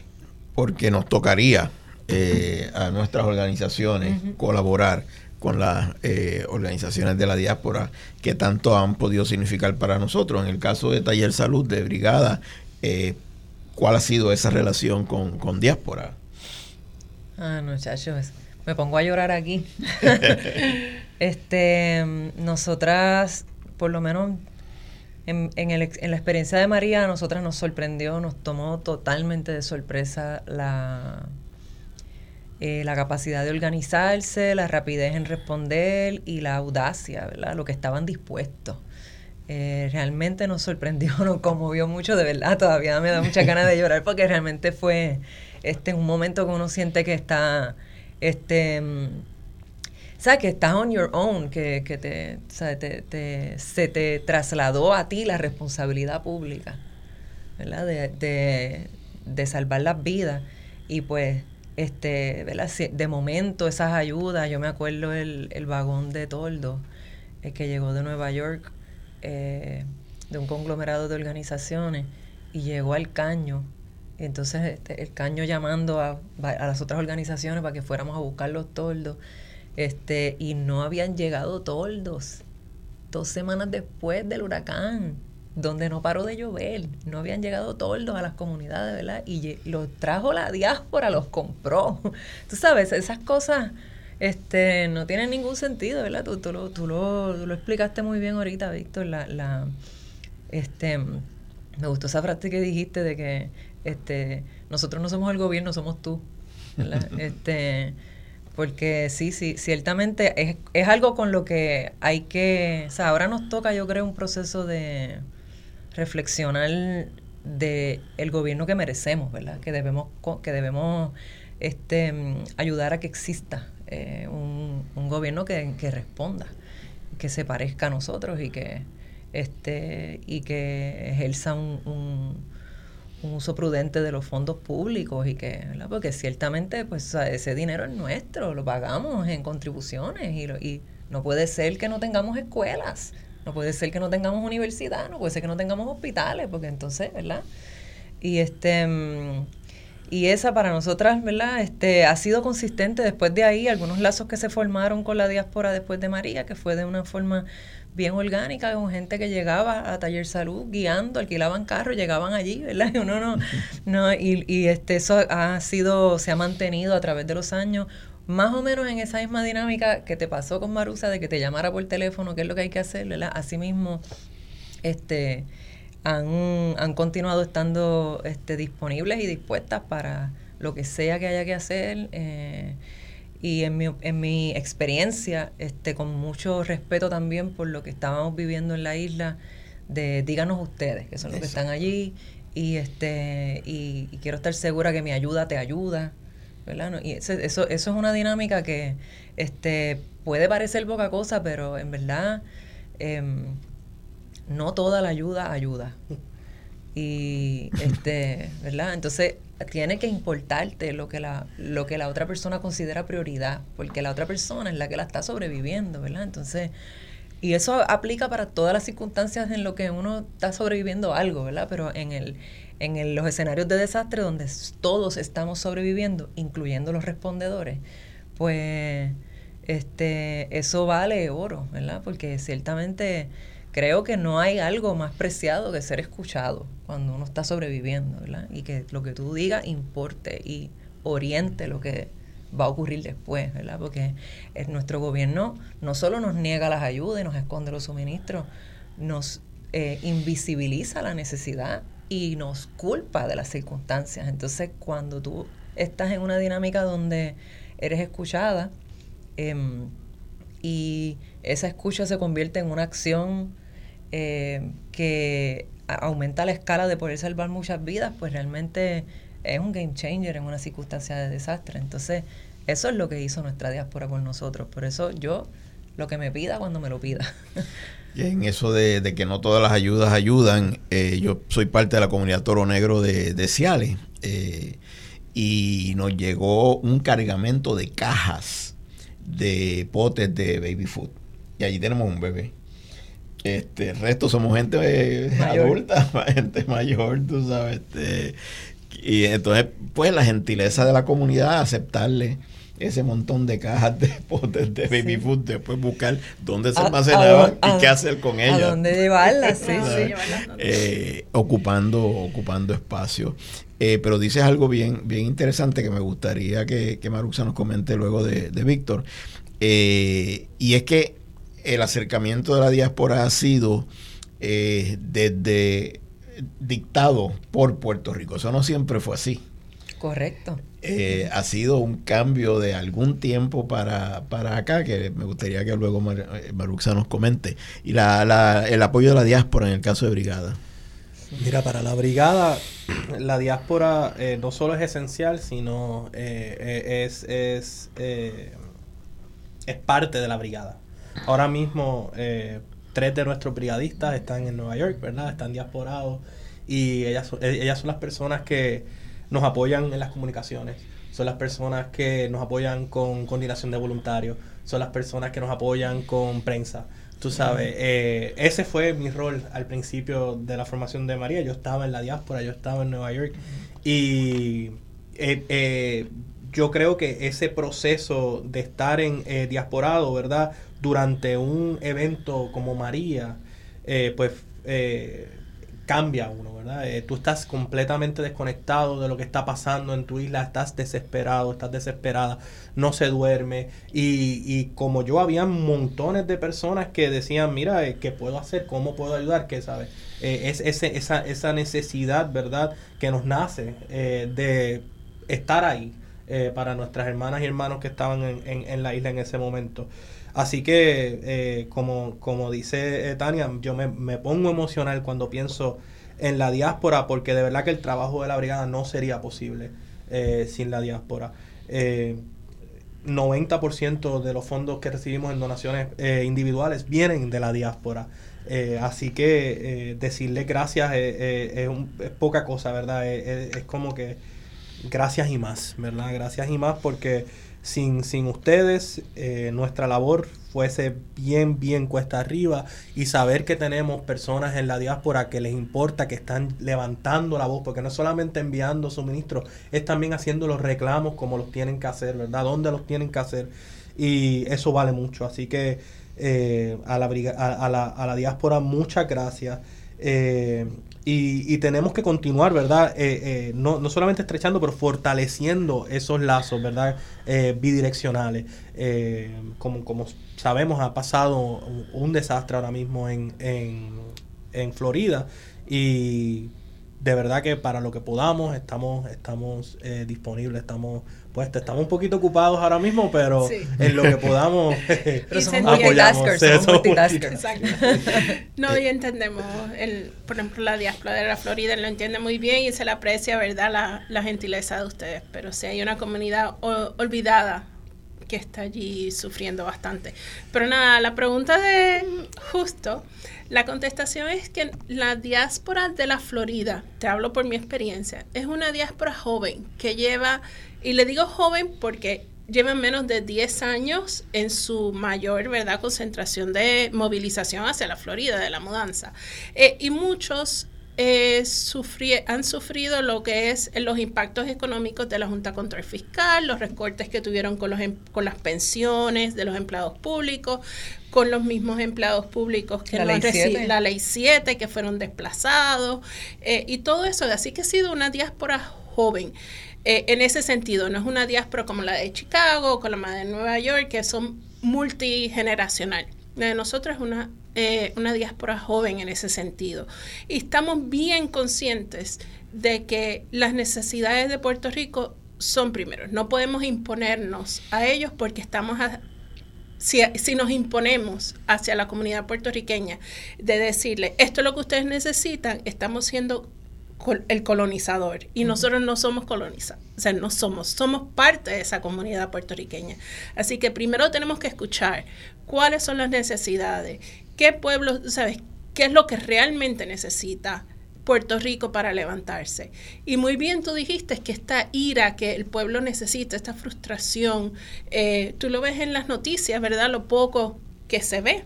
Porque nos tocaría eh, a nuestras organizaciones colaborar con las eh, organizaciones de la diáspora que tanto han podido significar para nosotros. En el caso de Taller Salud de Brigada, eh, ¿cuál ha sido esa relación con, con diáspora? Ah, muchachos, me pongo a llorar aquí. este, nosotras, por lo menos en, en, el, en, la experiencia de María, a nosotras nos sorprendió, nos tomó totalmente de sorpresa la, eh, la capacidad de organizarse, la rapidez en responder y la audacia, ¿verdad? Lo que estaban dispuestos. Eh, realmente nos sorprendió, nos conmovió mucho, de verdad, todavía me da mucha ganas de llorar porque realmente fue este un momento que uno siente que está este sabes que estás on your own, que, que te, te, se te trasladó a ti la responsabilidad pública, ¿verdad? De, de, salvar las vidas. Y pues, este, ¿verdad? De momento esas ayudas, yo me acuerdo el, el vagón de toldo el que llegó de Nueva York, eh, de un conglomerado de organizaciones, y llegó al caño. Entonces este, el caño llamando a, a, las otras organizaciones para que fuéramos a buscar los toldos. Este, y no habían llegado toldos. Dos semanas después del huracán, donde no paró de llover, no habían llegado toldos a las comunidades, ¿verdad? Y los trajo la diáspora, los compró. Tú sabes, esas cosas este, no tienen ningún sentido, ¿verdad? Tú, tú, lo, tú, lo, tú lo explicaste muy bien ahorita, Víctor. La, la, este, me gustó esa frase que dijiste de que este, nosotros no somos el gobierno, somos tú. este, porque sí, sí, ciertamente es, es algo con lo que hay que, o sea, ahora nos toca, yo creo, un proceso de reflexionar de el gobierno que merecemos, ¿verdad? Que debemos, que debemos este, ayudar a que exista eh, un, un, gobierno que, que responda, que se parezca a nosotros y que este y que ejerza un, un uso prudente de los fondos públicos y que, ¿verdad? porque ciertamente pues ese dinero es nuestro, lo pagamos en contribuciones y, y no puede ser que no tengamos escuelas, no puede ser que no tengamos universidad, no puede ser que no tengamos hospitales, porque entonces, ¿verdad? Y este y esa para nosotras, ¿verdad? Este ha sido consistente después de ahí algunos lazos que se formaron con la diáspora después de María, que fue de una forma bien orgánica, con gente que llegaba a Taller Salud guiando, alquilaban carros, llegaban allí, ¿verdad? Y uno no, no y, y este, eso ha sido, se ha mantenido a través de los años, más o menos en esa misma dinámica que te pasó con Marusa, de que te llamara por teléfono, qué es lo que hay que hacer, ¿verdad? Asimismo, este, han, han continuado estando este, disponibles y dispuestas para lo que sea que haya que hacer. Eh, y en mi, en mi experiencia, este, con mucho respeto también por lo que estábamos viviendo en la isla, de díganos ustedes, que son los que están allí, y este y, quiero estar segura que mi ayuda te ayuda, ¿verdad? Y eso, eso, es una dinámica que este puede parecer poca cosa, pero en verdad em, no toda la ayuda ayuda. Y este, ¿verdad? Entonces, tiene que importarte lo que la lo que la otra persona considera prioridad, porque la otra persona es la que la está sobreviviendo, ¿verdad? Entonces, y eso aplica para todas las circunstancias en lo que uno está sobreviviendo algo, ¿verdad? Pero en el en los escenarios de desastre donde todos estamos sobreviviendo, incluyendo los respondedores, pues este eso vale oro, ¿verdad? Porque ciertamente creo que no hay algo más preciado que ser escuchado cuando uno está sobreviviendo, ¿verdad? Y que lo que tú digas importe y oriente lo que va a ocurrir después, ¿verdad? Porque nuestro gobierno no solo nos niega las ayudas y nos esconde los suministros, nos eh, invisibiliza la necesidad y nos culpa de las circunstancias. Entonces, cuando tú estás en una dinámica donde eres escuchada em, y esa escucha se convierte en una acción eh, que aumenta la escala de poder salvar muchas vidas, pues realmente es un game changer en una circunstancia de desastre. Entonces, eso es lo que hizo nuestra diáspora con nosotros. Por eso yo, lo que me pida cuando me lo pida. Y en eso de, que no todas las ayudas ayudan, eh, yo soy parte de la comunidad Toro Negro de, de Ciales eh, y nos llegó un cargamento de cajas de potes de baby food. Y allí tenemos un bebé. Este, el resto somos gente eh, adulta, gente mayor, tú sabes. Este, y entonces, pues la gentileza de la comunidad, aceptarle ese montón de cajas de potes de baby food, después buscar dónde se almacenaban y qué hacer con ellas. A dónde llevarlas, sí, sí. Eh, ocupando, ocupando espacio. Eh, pero dices algo bien, bien interesante que me gustaría que, que Maruxa nos comente luego de, de Víctor. y es que el acercamiento de la diáspora ha sido eh, desde dictado por Puerto Rico. Eso no siempre fue así. Correcto. Eh, ha sido un cambio de algún tiempo para, para acá, que me gustaría que luego eh, Maruxa nos comente. Y la, el apoyo de la diáspora en el caso de Brigada. Mira, para la brigada, la diáspora no solo es esencial, sino es, es, es parte de la brigada. Ahora mismo, eh, tres de nuestros brigadistas están en Nueva York, ¿verdad? Están diasporados y ellas, eh, ellas son las personas que nos apoyan en las comunicaciones, son las personas que nos apoyan con coordinación de voluntarios, son las personas que nos apoyan con prensa, Tú sabes, eh, ese fue mi rol al principio de la formación de María. Yo estaba en la diáspora, yo estaba en Nueva York. Y eh, yo creo que ese proceso de estar en diasporado, ¿verdad? Durante un evento como María, pues cambia uno, ¿verdad? Eh, tú estás completamente desconectado de lo que está pasando en tu isla, estás desesperado, estás desesperada, no se duerme. Y, y como yo, había montones de personas que decían, mira, eh, ¿qué puedo hacer? ¿Cómo puedo ayudar? ¿Qué sabes? Eh, es ese, esa, esa necesidad, ¿verdad? Que nos nace de estar ahí para nuestras hermanas y hermanos que estaban en, en, en la isla en ese momento. Así que, eh, como, como dice eh, Tania, yo me, me, pongo emocional cuando pienso en la diáspora, porque de verdad que el trabajo de la brigada no sería posible eh, sin la diáspora. 90% de los fondos que recibimos en donaciones individuales vienen de la diáspora. así que decirle gracias es, es, poca cosa, ¿verdad? es como que gracias y más, ¿verdad? Gracias y más porque sin, sin ustedes eh, nuestra labor fuese bien, bien cuesta arriba y saber que tenemos personas en la diáspora que les importa, que están levantando la voz, porque no es solamente enviando suministros, es también haciendo los reclamos como los tienen que hacer, ¿verdad? ¿Dónde los tienen que hacer? Y eso vale mucho. Así que eh, a, la, a, la, a la diáspora, muchas gracias. Eh, y, tenemos que continuar, ¿verdad? Eh, eh, no, no, solamente estrechando, pero fortaleciendo esos lazos, ¿verdad? Eh, bidireccionales. como, como sabemos, ha pasado un, desastre ahora mismo en, en, en Florida y de verdad que para lo que podamos estamos estamos eh, disponibles, estamos pues estamos un poquito ocupados ahora mismo, pero en lo que podamos pero somos apoyamos. Somos no, y entendemos, el, por ejemplo, la diáspora de la Florida lo entiende muy bien y se le aprecia, ¿verdad?, la, la gentileza de ustedes, pero si hay una comunidad olvidada que está allí sufriendo bastante. Pero nada, la pregunta de justo, la contestación es que la diáspora de la Florida, te hablo por mi experiencia, es una diáspora joven que lleva, y le digo joven porque lleva menos de 10 años en su mayor verdad concentración de movilización hacia la Florida, de la mudanza. Eh, y muchos eh, han sufrido lo que es los impactos económicos de la Junta Control Fiscal, los recortes que tuvieron con, los, em, con las pensiones de los empleados públicos, con los mismos empleados públicos que la, no ley, la ley 7, que fueron desplazados, eh, y todo eso. Así que ha sido una diáspora joven. Eh, en ese sentido, no es una diáspora como la de Chicago, como la de Nueva York, que son multigeneracional. La de nosotros es una eh, una diáspora joven en ese sentido. Y estamos bien conscientes de que las necesidades de Puerto Rico son primero. No podemos imponernos a ellos porque estamos si, si, nos imponemos hacia la comunidad puertorriqueña de decirle esto es lo que ustedes necesitan, estamos siendo el colonizador y nosotros no somos colonizados, o sea, no somos, somos parte de esa comunidad puertorriqueña. Así que primero tenemos que escuchar cuáles son las necesidades qué pueblo, ¿sabes? ¿Qué es lo que realmente necesita Puerto Rico para levantarse? Y muy bien tú dijiste que esta ira que el pueblo necesita, esta frustración, eh, tú lo ves en las noticias, ¿verdad? Lo poco que se ve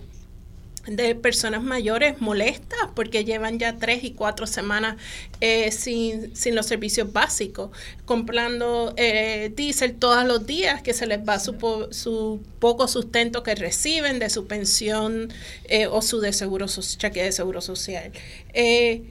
de personas mayores molestas porque llevan ya tres y cuatro semanas eh, sin, sin, los servicios básicos, comprando eh, diésel todos los días que se les va su, su poco sustento que reciben de su pensión eh, o su de seguro cheque de seguro social. Eh,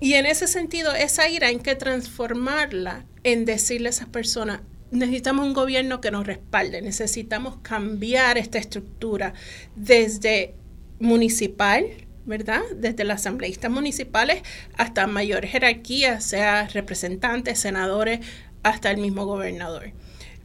y en ese sentido, esa ira hay que transformarla en decirle a esas personas, necesitamos un gobierno que nos respalde, necesitamos cambiar esta estructura desde municipal, ¿verdad? Desde las asambleístas municipales hasta mayor jerarquía, sea representantes, senadores, hasta el mismo gobernador.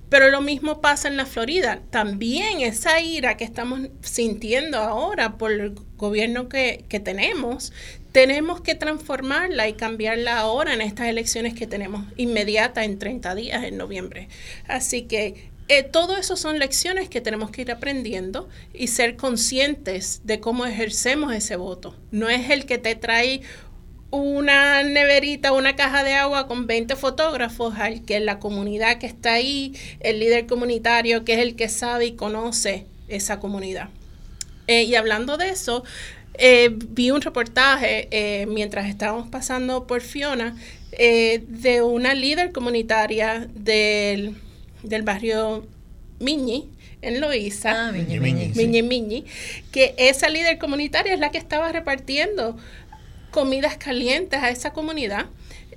Pero lo mismo pasa en la Florida. También esa ira que estamos sintiendo ahora por el gobierno que, que, tenemos, tenemos que transformarla y cambiarla ahora en estas elecciones que tenemos inmediatas en 30 días, en noviembre. Así que eh, todo eso son lecciones que tenemos que ir aprendiendo y ser conscientes de cómo ejercemos ese voto. No es el que te trae una neverita, una caja de agua con 20 fotógrafos, al que la comunidad que está ahí, el líder comunitario, que es el que sabe y conoce esa comunidad. Eh, y hablando de eso, eh, vi un reportaje eh, mientras estábamos pasando por Fiona de una líder comunitaria del, del barrio Miñi, en Loíza, Ah, Miñi, Miñi, Miñi Miñi, que esa líder comunitaria es la que estaba repartiendo comidas calientes a esa comunidad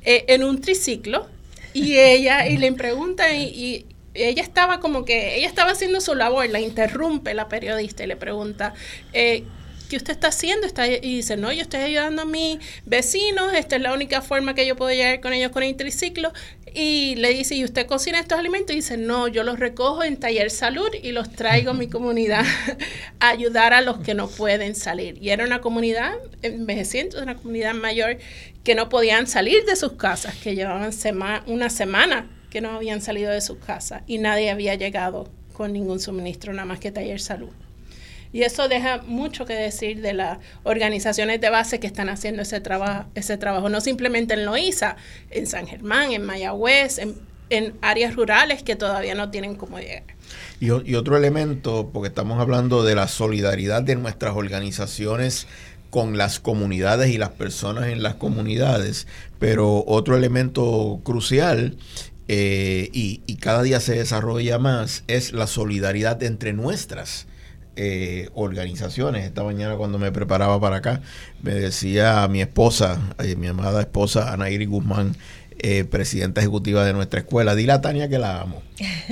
eh, en un triciclo y ella y le pregunta y, y ella estaba como que ella estaba haciendo su labor, la interrumpe la periodista y le pregunta eh, ¿qué usted está haciendo? Está, y dice, no, yo estoy ayudando a mis vecinos, esta es la única forma que yo puedo llegar con ellos con el triciclo. Y le dice, ¿y usted cocina estos alimentos? Y dice, no, yo los recojo en Taller Salud y los traigo a mi comunidad a ayudar a los que no pueden salir. Y era una comunidad envejeciente, una comunidad mayor que no podían salir de sus casas, que llevaban sema una semana que no habían salido de sus casas y nadie había llegado con ningún suministro, nada más que Taller Salud. Y eso deja mucho que decir de las organizaciones de base que están haciendo ese, trabajo ese trabajo, no simplemente en Loíza, en San Germán, en Mayagüez, en, en áreas rurales que todavía no tienen cómo llegar. Y, otro elemento, porque estamos hablando de la solidaridad de nuestras organizaciones con las comunidades y las personas en las comunidades, pero otro elemento crucial eh, y, y cada día se desarrolla más es la solidaridad entre nuestras eh, organizaciones. Esta mañana cuando me preparaba para acá, me decía mi esposa, eh, mi amada esposa Anairi Guzmán, eh, presidenta ejecutiva de nuestra escuela, dile a Tania que la amo.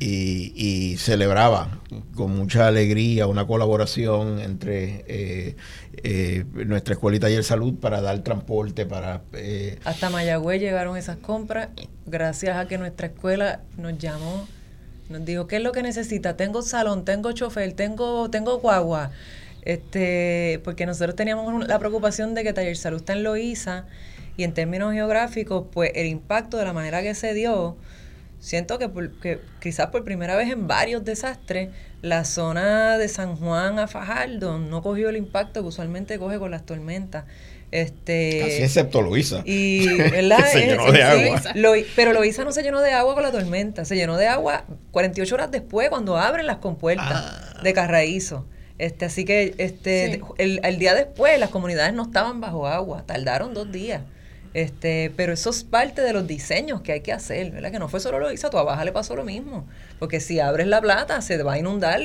y, y, celebraba con mucha alegría una colaboración entre nuestra escuelita y el salud para dar transporte, para... Hasta Mayagüez llegaron esas compras gracias a que nuestra escuela nos llamó nos dijo, ¿qué es lo que necesita? Tengo salón, tengo chofer, tengo, tengo guagua. Este, porque nosotros teníamos la preocupación de que Taller Salud está en Loíza y en términos geográficos, pues el impacto de la manera que se dio, siento que, por, que quizás por primera vez en varios desastres, la zona de San Juan a Fajardo no cogió el impacto que usualmente coge con las tormentas. Este, Casi excepto Luisa. Y, ¿verdad? se llenó de agua. Lo, pero Luisa no se llenó de agua con la tormenta, se llenó de agua 48 horas después cuando abren las compuertas ah. de Carraízo. Este, así que este, sí. el, el, día después las comunidades no estaban bajo agua, tardaron dos días. Este, pero eso es parte de los diseños que hay que hacer, ¿verdad? Que no fue solo Loiza, a Baja le pasó lo mismo. Porque si abres la plata, se va a inundar.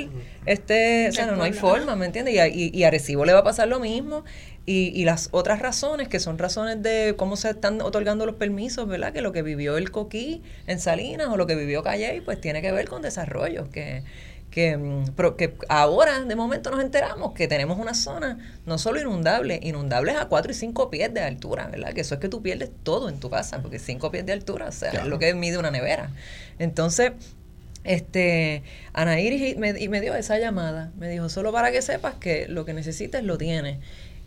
Este, o sea, no, no hay forma, ¿me entiendes? Y a, y, y a Arecibo le va a pasar lo mismo. Y, y, las otras razones, que son razones de cómo se están otorgando los permisos, ¿verdad? Que lo que vivió el Coquí en Salinas o lo que vivió Calle, pues tiene que ver con desarrollos que, que, que, ahora de momento nos enteramos que tenemos una zona no solo inundable, inundables a 4 y 5 pies de altura, ¿verdad? Que eso es que tú pierdes todo en tu casa, porque 5 pies de altura, o sea, claro. es lo que mide una nevera. Entonces, este, Ana Iris me, y me dio esa llamada, me dijo, solo para que sepas que lo que necesites lo tienes.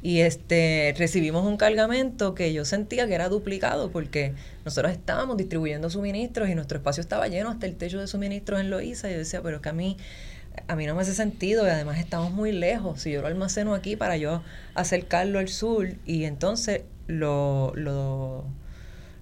Y este recibimos un cargamento que yo sentía que era duplicado porque nosotros estábamos distribuyendo suministros y nuestro espacio estaba lleno hasta el techo de suministros en Loíza. Y yo decía, pero es que a mí, a mí no me hace sentido y además estamos muy lejos. Si yo lo almaceno aquí para yo acercarlo al sur y entonces lo, lo,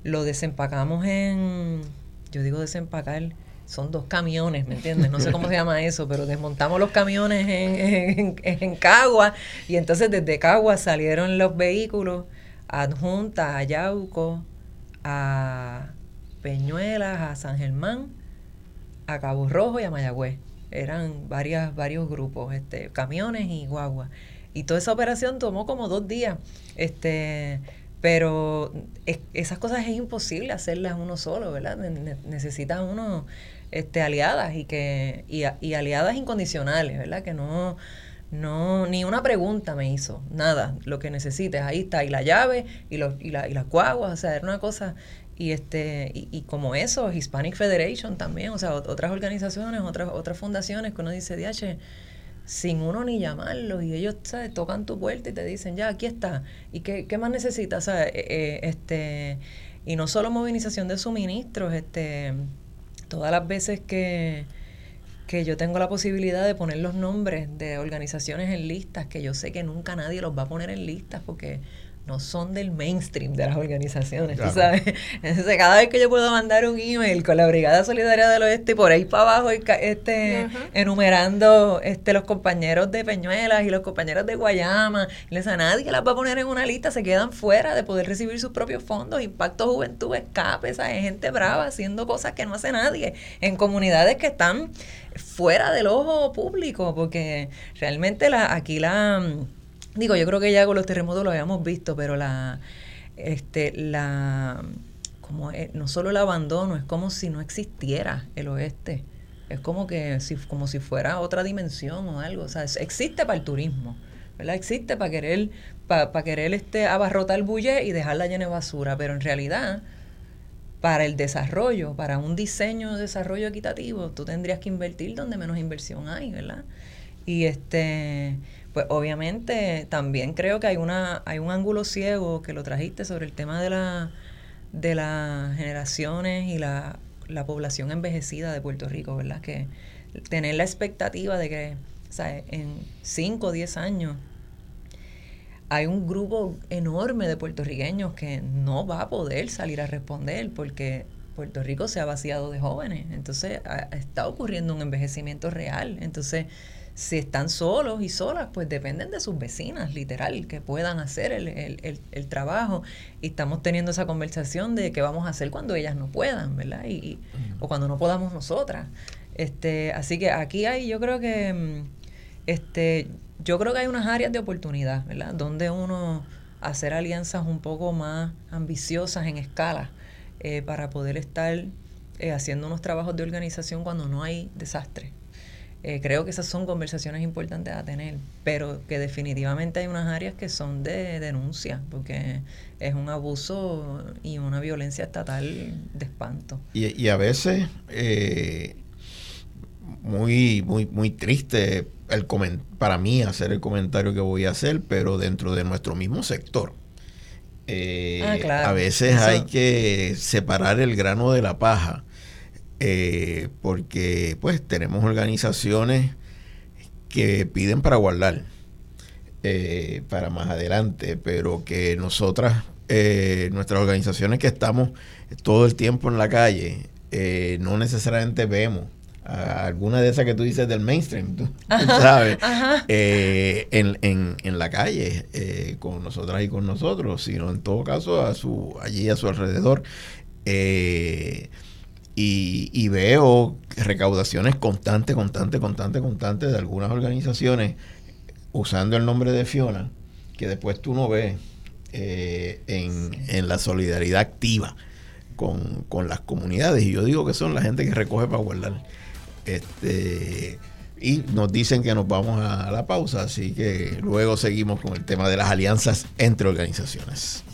lo desempacamos en, yo digo desempacar, son dos camiones, ¿me entiendes? No sé cómo se llama eso, pero desmontamos los camiones en, en, Cagua y entonces desde Cagua salieron los vehículos adjuntas a Yauco, a Peñuelas, a San Germán, a Cabo Rojo y a Mayagüez. Eran varias, varios grupos, este, camiones y guaguas. Y toda esa operación tomó como dos días. Este, pero es, esas cosas es imposible hacerlas uno solo, ¿verdad? Ne necesita uno este, aliadas y que y, y, aliadas incondicionales, ¿verdad? Que no no ni una pregunta me hizo, nada, lo que necesites, ahí está y la llave y los y, la, y las guaguas, o sea, era una cosa y este y, y, como eso Hispanic Federation también, o sea, otras organizaciones, otras otras fundaciones que uno dice, "DH, sin uno ni llamarlos y ellos ¿sabes? tocan tu puerta y te dicen, "Ya, aquí está." ¿Y qué, qué más necesitas? O sea, eh, eh, este y no solo movilización de suministros, este todas las veces que, que yo tengo la posibilidad de poner los nombres de organizaciones en listas, que yo sé que nunca nadie los va a poner en listas porque no son del mainstream de las organizaciones, tú sabes. Entonces, cada vez que yo puedo mandar un email con la Brigada Solidaria del Oeste, por ahí para abajo, este, enumerando este, los compañeros de Peñuelas y los compañeros de Guayama, les a nadie las va a poner en una lista, se quedan fuera de poder recibir sus propios fondos, Impacto Juventud, Escape, esa gente brava haciendo cosas que no hace nadie, en comunidades que están fuera del ojo público, porque realmente la, aquí la Digo, yo creo que ya con los terremotos lo habíamos visto, pero la, este, la, como no solo el abandono, es como si no existiera el oeste. Es como que si, como si fuera otra dimensión o algo. O sea, existe para el turismo, ¿verdad? Existe para querer, para, querer este, abarrotar el bulle y dejarla llena de basura, pero en realidad para el desarrollo, para un diseño de desarrollo equitativo, tú tendrías que invertir donde menos inversión hay, ¿verdad? Y este pues obviamente también creo que hay una hay un ángulo ciego que lo trajiste sobre el tema de la de las generaciones y la, la población envejecida de Puerto Rico, ¿verdad? Que tener la expectativa de que en 5 o 10 años hay un grupo enorme de puertorriqueños que no va a poder salir a responder porque Puerto Rico se ha vaciado de jóvenes. Entonces está ocurriendo un envejecimiento real. Entonces si están solos y solas, pues dependen de sus vecinas, literal, que puedan hacer el, el, el, trabajo. Y estamos teniendo esa conversación de qué vamos a hacer cuando ellas no puedan, ¿verdad? Y, o cuando no podamos nosotras. Este, así que aquí hay, yo creo que, mm, este, yo creo que hay unas áreas de oportunidad, ¿verdad? Donde uno hacer alianzas un poco más ambiciosas en escala eh, para poder estar eh, haciendo unos trabajos de organización cuando no hay desastre. Eh, creo que esas son conversaciones importantes a tener, pero que definitivamente hay unas áreas que son de denuncia, porque es un abuso y una violencia estatal de espanto. Y, y a veces, eh, muy, muy, muy triste el para mí hacer el comentario que voy a hacer, pero dentro de nuestro mismo sector. Eh, ah, a veces hay que separar el grano de la paja eh, porque pues tenemos organizaciones que piden para guardar eh, para más adelante, pero que nosotras, eh, nuestras organizaciones que estamos todo el tiempo en la calle, no necesariamente vemos a alguna de esas que tú dices del mainstream, tú, sabes, en, en, en, la calle con nosotras y con nosotros, sino en todo caso a su allí a su alrededor. Eh, y, veo recaudaciones constantes, constantes, constantes, constantes de algunas organizaciones usando el nombre de Fiona, que después tú no ves eh, en, la solidaridad activa con, las comunidades. Y yo digo que son la gente que recoge para guardar. Este, y nos dicen que nos vamos a la pausa, así que luego seguimos con el tema de las alianzas entre organizaciones.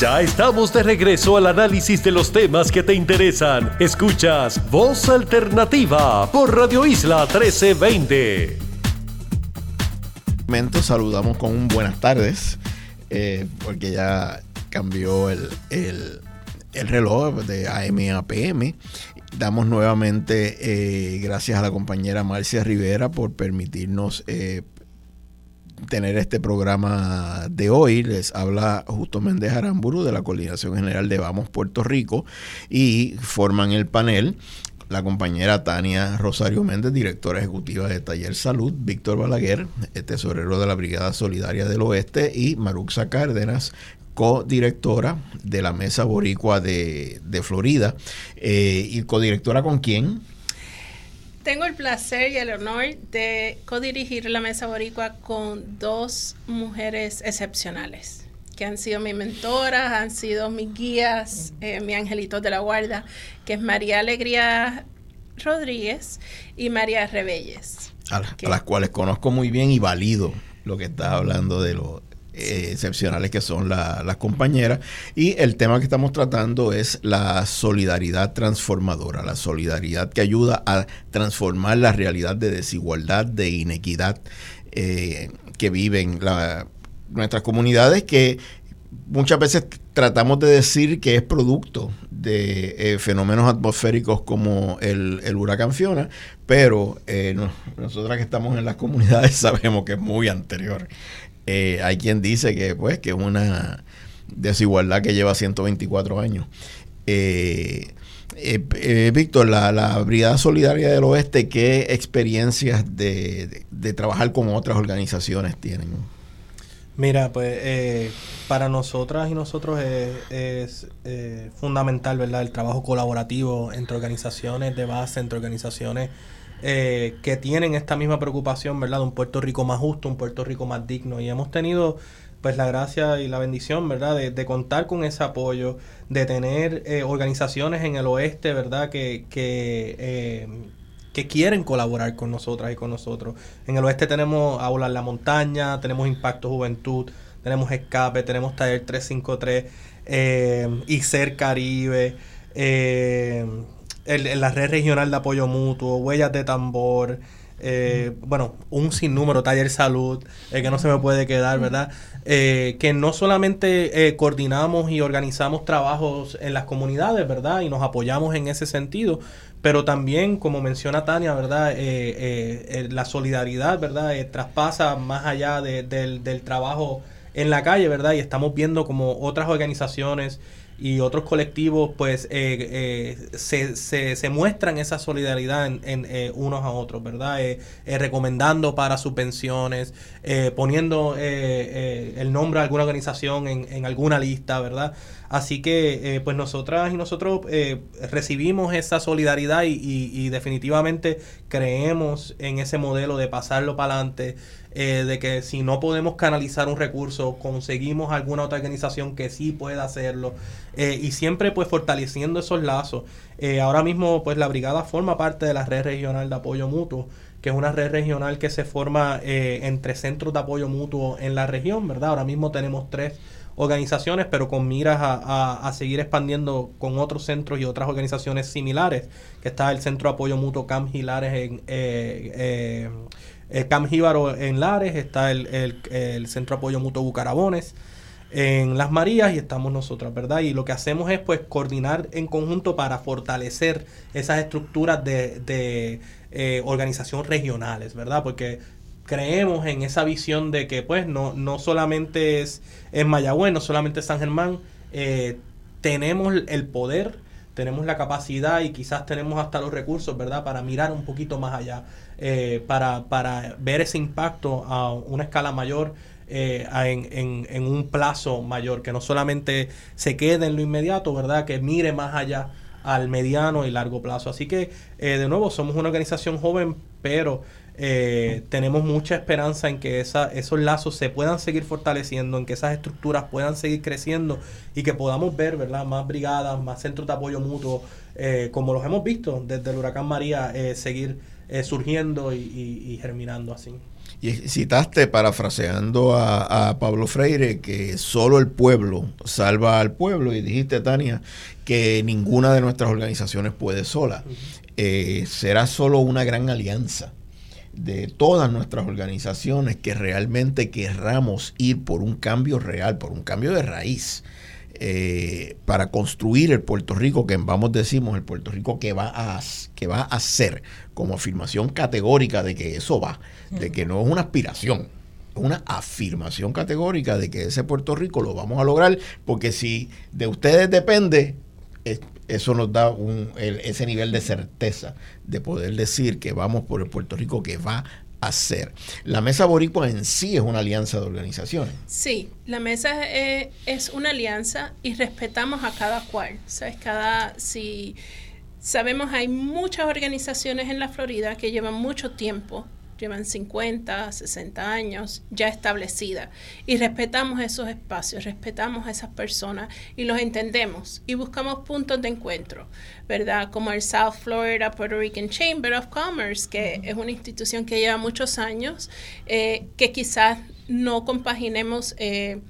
Ya estamos de regreso al análisis de los temas que te interesan. Escuchas Voz Alternativa por Radio Isla 1320. Saludamos con un buenas tardes, eh, porque ya cambió el, reloj de AM a PM. Damos nuevamente eh, gracias a la compañera Marcia Rivera por permitirnos eh, tener este programa de hoy. Les habla Justo Méndez Aramburu de la Coordinación General de Vamos Puerto Rico y forman el panel la compañera Tania Rosario Méndez, directora ejecutiva de Taller Salud, Víctor Balaguer, tesorero de la Brigada Solidaria del Oeste, y Maruxa Cárdenas, codirectora de la Mesa Boricua de, Florida. Eh, ¿Y codirectora con quién? Tengo el placer y el honor de codirigir la Mesa Boricua con dos mujeres excepcionales que han sido mis mentoras, han sido mis guías, eh, mi angelito de la guarda, que es María Alegría Rodríguez y María Rebelles. A, a las cuales conozco muy bien y valido lo que está hablando de los eh, excepcionales que son las compañeras. Y el tema que estamos tratando es la solidaridad transformadora, la solidaridad que ayuda a transformar la realidad de desigualdad, de inequidad eh, que viven nuestras comunidades que muchas veces tratamos de decir que es producto de eh, fenómenos atmosféricos como el, huracán Fiona, pero nosotras que estamos en las comunidades sabemos que es muy anterior Eh, hay quien dice que pues que es una desigualdad que lleva 124 años. Eh, eh, Víctor, la, la, Brigada Solidaria del Oeste, ¿qué experiencias de, trabajar con otras organizaciones tienen? Mira, pues para nosotras y nosotros es, fundamental, ¿verdad? El trabajo colaborativo entre organizaciones de base, entre organizaciones eh, que tienen esta misma preocupación, ¿verdad? De un Puerto Rico más justo, un Puerto Rico más digno. Y hemos tenido pues la gracia y la bendición, ¿verdad? De, contar con ese apoyo, de tener eh, organizaciones en el oeste, ¿verdad? Que, eh, que quieren colaborar con nosotras y con nosotros. En el oeste tenemos Aula en la Montaña, tenemos Impacto Juventud, tenemos Escape, tenemos Taller 353, eh, ICER Caribe, eh, el, la red regional de apoyo mutuo, huellas de tambor, eh, bueno, un sinnúmero, taller salud, eh, que no se me puede quedar, ¿verdad? Eh, que no solamente coordinamos y organizamos trabajos en las comunidades, ¿verdad? Y nos apoyamos en ese sentido, pero también, como menciona Tania, ¿verdad? la solidaridad, ¿verdad? traspasa más allá del, del trabajo en la calle, ¿verdad? Y estamos viendo como otras organizaciones, y otros colectivos pues eh, eh, se, se, se, muestran esa solidaridad en, eh, unos a otros, ¿verdad? recomendando para subvenciones, poniendo el nombre de alguna organización en, en alguna lista, ¿verdad? Así que pues nosotras y nosotros recibimos esa solidaridad y, y, definitivamente creemos en ese modelo de pasarlo para adelante, de que si no podemos canalizar un recurso, conseguimos alguna otra organización que sí pueda hacerlo. Eh, y siempre pues fortaleciendo esos lazos. Eh, ahora mismo pues la brigada forma parte de la red regional de apoyo mutuo, que es una red regional que se forma eh, entre centros de apoyo mutuo en la región, ¿verdad? Ahora mismo tenemos tres organizaciones, pero con miras a, seguir expandiendo con otros centros y otras organizaciones similares, que está el Centro de Apoyo Mutuo CAM Gilares en... Eh, Cam Jíbaro en Lares, está el, el, el Centro Apoyo Mutuo Bucarabones, en Las Marías y estamos nosotros, ¿verdad? Y lo que hacemos es pues coordinar en conjunto para fortalecer esas estructuras de, de eh, organización regionales, ¿verdad? Porque creemos en esa visión de que pues no, no solamente es, en Mayagüez, no solamente es San Germán, eh, tenemos el poder, tenemos la capacidad y quizás tenemos hasta los recursos, ¿verdad? Para mirar un poquito más allá, eh, para, para ver ese impacto a una escala mayor eh, en, en, un plazo mayor, que no solamente se quede en lo inmediato, ¿verdad? Que mire más allá al mediano y largo plazo. Así que, eh, de nuevo, somos una organización joven, pero eh, tenemos mucha esperanza en que esa, esos lazos se puedan seguir fortaleciendo, en que esas estructuras puedan seguir creciendo y que podamos ver, ¿verdad? Más brigadas, más centros de apoyo mutuo, como los hemos visto desde el huracán María, seguir surgiendo y germinando así. Y citaste, parafraseando a, Pablo Freire, que solo el pueblo salva al pueblo. Y dijiste, Tania, que ninguna de nuestras organizaciones puede sola. Eh, será solo una gran alianza de todas nuestras organizaciones que realmente querramos ir por un cambio real, por un cambio de raíz. Eh, para construir el Puerto Rico que vamos decimos el Puerto Rico que va a que va a ser como afirmación categórica de que eso va de que no es una aspiración, es una afirmación categórica de que ese Puerto Rico lo vamos a lograr, porque si de ustedes depende, eso nos da un, ese nivel de certeza de poder decir que vamos por el Puerto Rico que va a ser. La Mesa Boricua en sí es una alianza de organizaciones. Sí, la mesa es, es una alianza y respetamos a cada cual. ¿Sabes? Cada, si sabemos hay muchas organizaciones en la Florida que llevan mucho tiempo llevan 50, 60 años ya establecida y respetamos esos espacios, respetamos a esas personas y los entendemos y buscamos puntos de encuentro, ¿verdad? Como el South Florida Puerto Rican Chamber of Commerce, que es una institución que lleva muchos años, eh, que quizás no compaginemos, eh,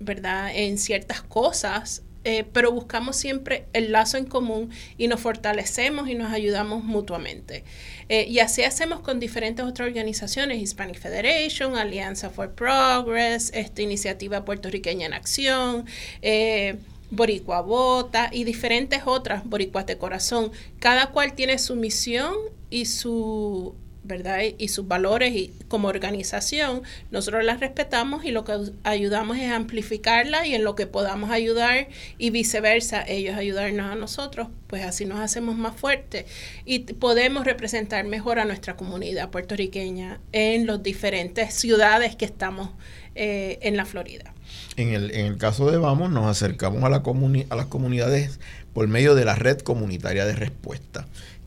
¿verdad? En ciertas cosas eh, pero buscamos siempre el lazo en común y nos fortalecemos y nos ayudamos mutuamente. Eh, y así hacemos con diferentes otras organizaciones, Hispanic Federation, Alianza for Progress, esta iniciativa puertorriqueña en acción. Eh, Boricua Bota y diferentes otras boricuas de corazón. Cada cual tiene su misión y su ¿verdad? Y, sus valores y como organización, nosotros las respetamos y lo que ayudamos es amplificarla y en lo que podamos ayudar y viceversa, ellos ayudarnos a nosotros, pues así nos hacemos más fuertes y podemos representar mejor a nuestra comunidad puertorriqueña en las diferentes ciudades que estamos eh, en la Florida. En el, en el caso de Vamos, nos acercamos a, la a las comunidades por medio de la red comunitaria de respuesta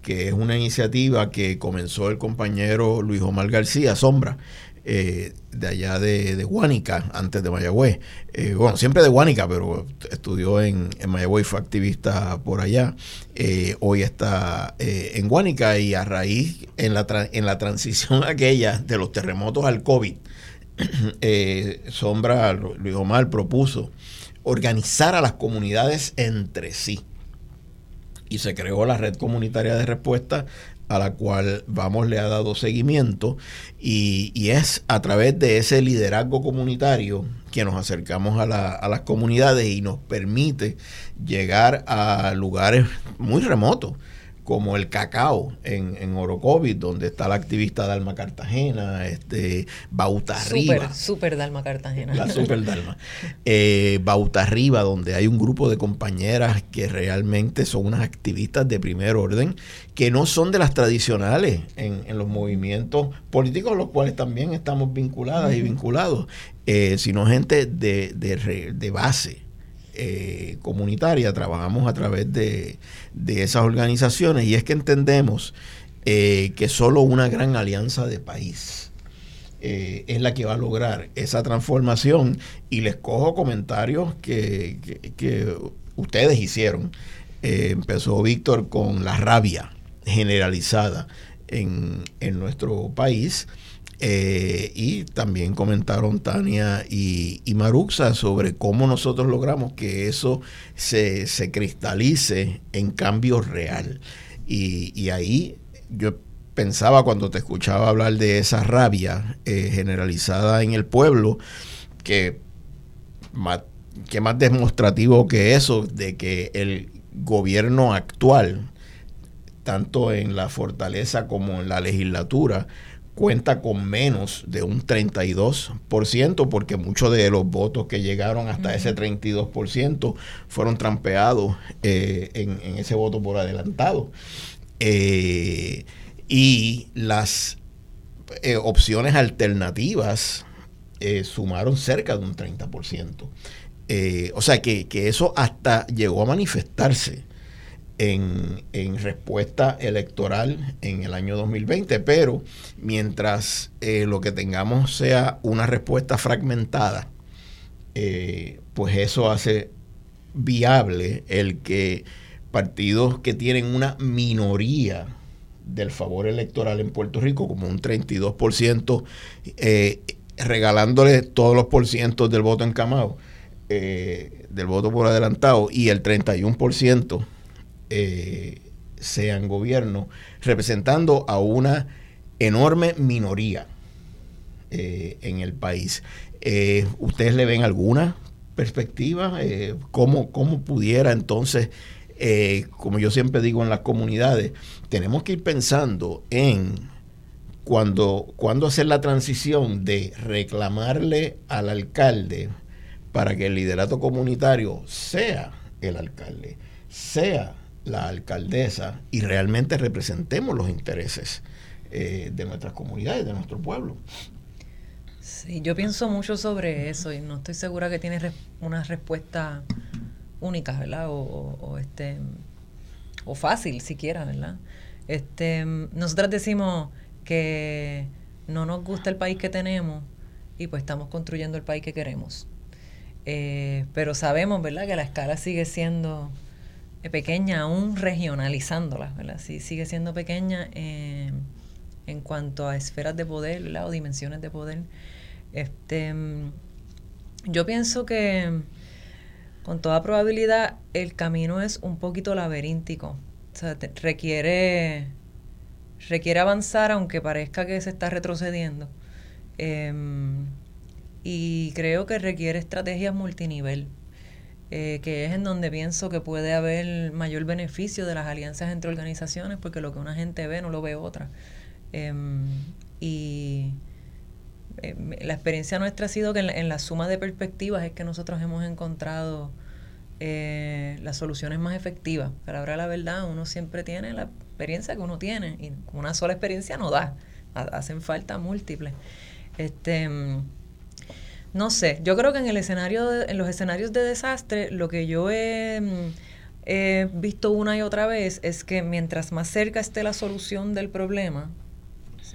que es una iniciativa que comenzó el compañero Luis Omar García, Sombra, eh, de allá de, de antes de Mayagüez. Eh, bueno, siempre de Guánica, pero estudió en, en Mayagüez fue activista por allá. Eh, hoy está en Guánica y a raíz, en la, en la transición aquella de los terremotos al COVID, Sombra, Luis Omar propuso organizar a las comunidades entre sí y se creó la red comunitaria de respuesta a la cual Vamos le ha dado seguimiento. Y, es a través de ese liderazgo comunitario que nos acercamos a, a, las comunidades y nos permite llegar a lugares muy remotos como el cacao en, en Orocovis, donde está la activista Dalma Cartagena, este, Bauta Arriba. Super, Dalma Cartagena. La super Dalma. Eh, Bauta Arriba, donde hay un grupo de compañeras que realmente son unas activistas de primer orden, que no son de las tradicionales en, en los movimientos políticos, los cuales también estamos vinculadas y vinculados, eh, sino gente de, de, de base eh, comunitaria, trabajamos a través de, esas organizaciones y es que entendemos eh, que solo una gran alianza de país eh, es la que va a lograr esa transformación y les cojo comentarios que, ustedes hicieron. empezó Víctor con la rabia generalizada en, en nuestro país eh, y también comentaron Tania y, Maruxa sobre cómo nosotros logramos que eso se, cristalice en cambio real. Y, ahí yo pensaba cuando te escuchaba hablar de esa rabia eh, generalizada en el pueblo, que más, que más demostrativo que eso, de que el gobierno actual, tanto en la fortaleza como en la legislatura, cuenta con menos de un 32%, porque muchos de los votos que llegaron hasta ese 32% fueron trampeados eh, en, ese voto por adelantado. Eh, y las eh, opciones alternativas sumaron cerca de un 30%. o sea que, que eso hasta llegó a manifestarse en, respuesta electoral en el año 2020, pero mientras eh, lo que tengamos sea una respuesta fragmentada, eh, pues eso hace viable el que partidos que tienen una minoría del favor electoral en Puerto Rico, como un 32%, eh, regalándole todos los porcientos del voto encamado, eh, del voto por adelantado, y el 31% eh, sean gobierno, representando a una enorme minoría eh, en el país. Eh, ¿Ustedes le ven alguna perspectiva? ¿cómo, ¿Cómo pudiera entonces, como yo siempre digo en las comunidades, tenemos que ir pensando en cuando, cuando hacer la transición de reclamarle al alcalde para que el liderato comunitario sea el alcalde, sea la alcaldesa y realmente representemos los intereses eh, de nuestras comunidades, de nuestro pueblo. Sí, yo pienso mucho sobre eso y no estoy segura que tiene una respuesta única, ¿verdad? O, este o fácil siquiera, ¿verdad? Este, nosotras decimos que no nos gusta el país que tenemos y pues estamos construyendo el país que queremos. Eh, pero sabemos, ¿verdad? Que la escala sigue siendo pequeña, aún regionalizándola, ¿verdad? Sí, sigue siendo pequeña eh, en cuanto a esferas de poder, ¿verdad? O dimensiones de poder. Este, yo pienso que con toda probabilidad el camino es un poquito laberíntico. O sea, requiere, requiere avanzar aunque parezca que se está retrocediendo. Em, y creo que requiere estrategias multinivel. Eh, que es en donde pienso que puede haber mayor beneficio de las alianzas entre organizaciones, porque lo que una gente ve no lo ve otra. Em, y em, la experiencia nuestra ha sido que en la, suma de perspectivas es que nosotros hemos encontrado eh, las soluciones más efectivas. Pero ahora la verdad, uno siempre tiene la experiencia que uno tiene y una sola experiencia no da. Hacen falta múltiples. Este, em, no sé, yo creo que en el escenario, en los escenarios de desastre, lo que yo he he visto una y otra vez es que mientras más cerca esté la solución del problema,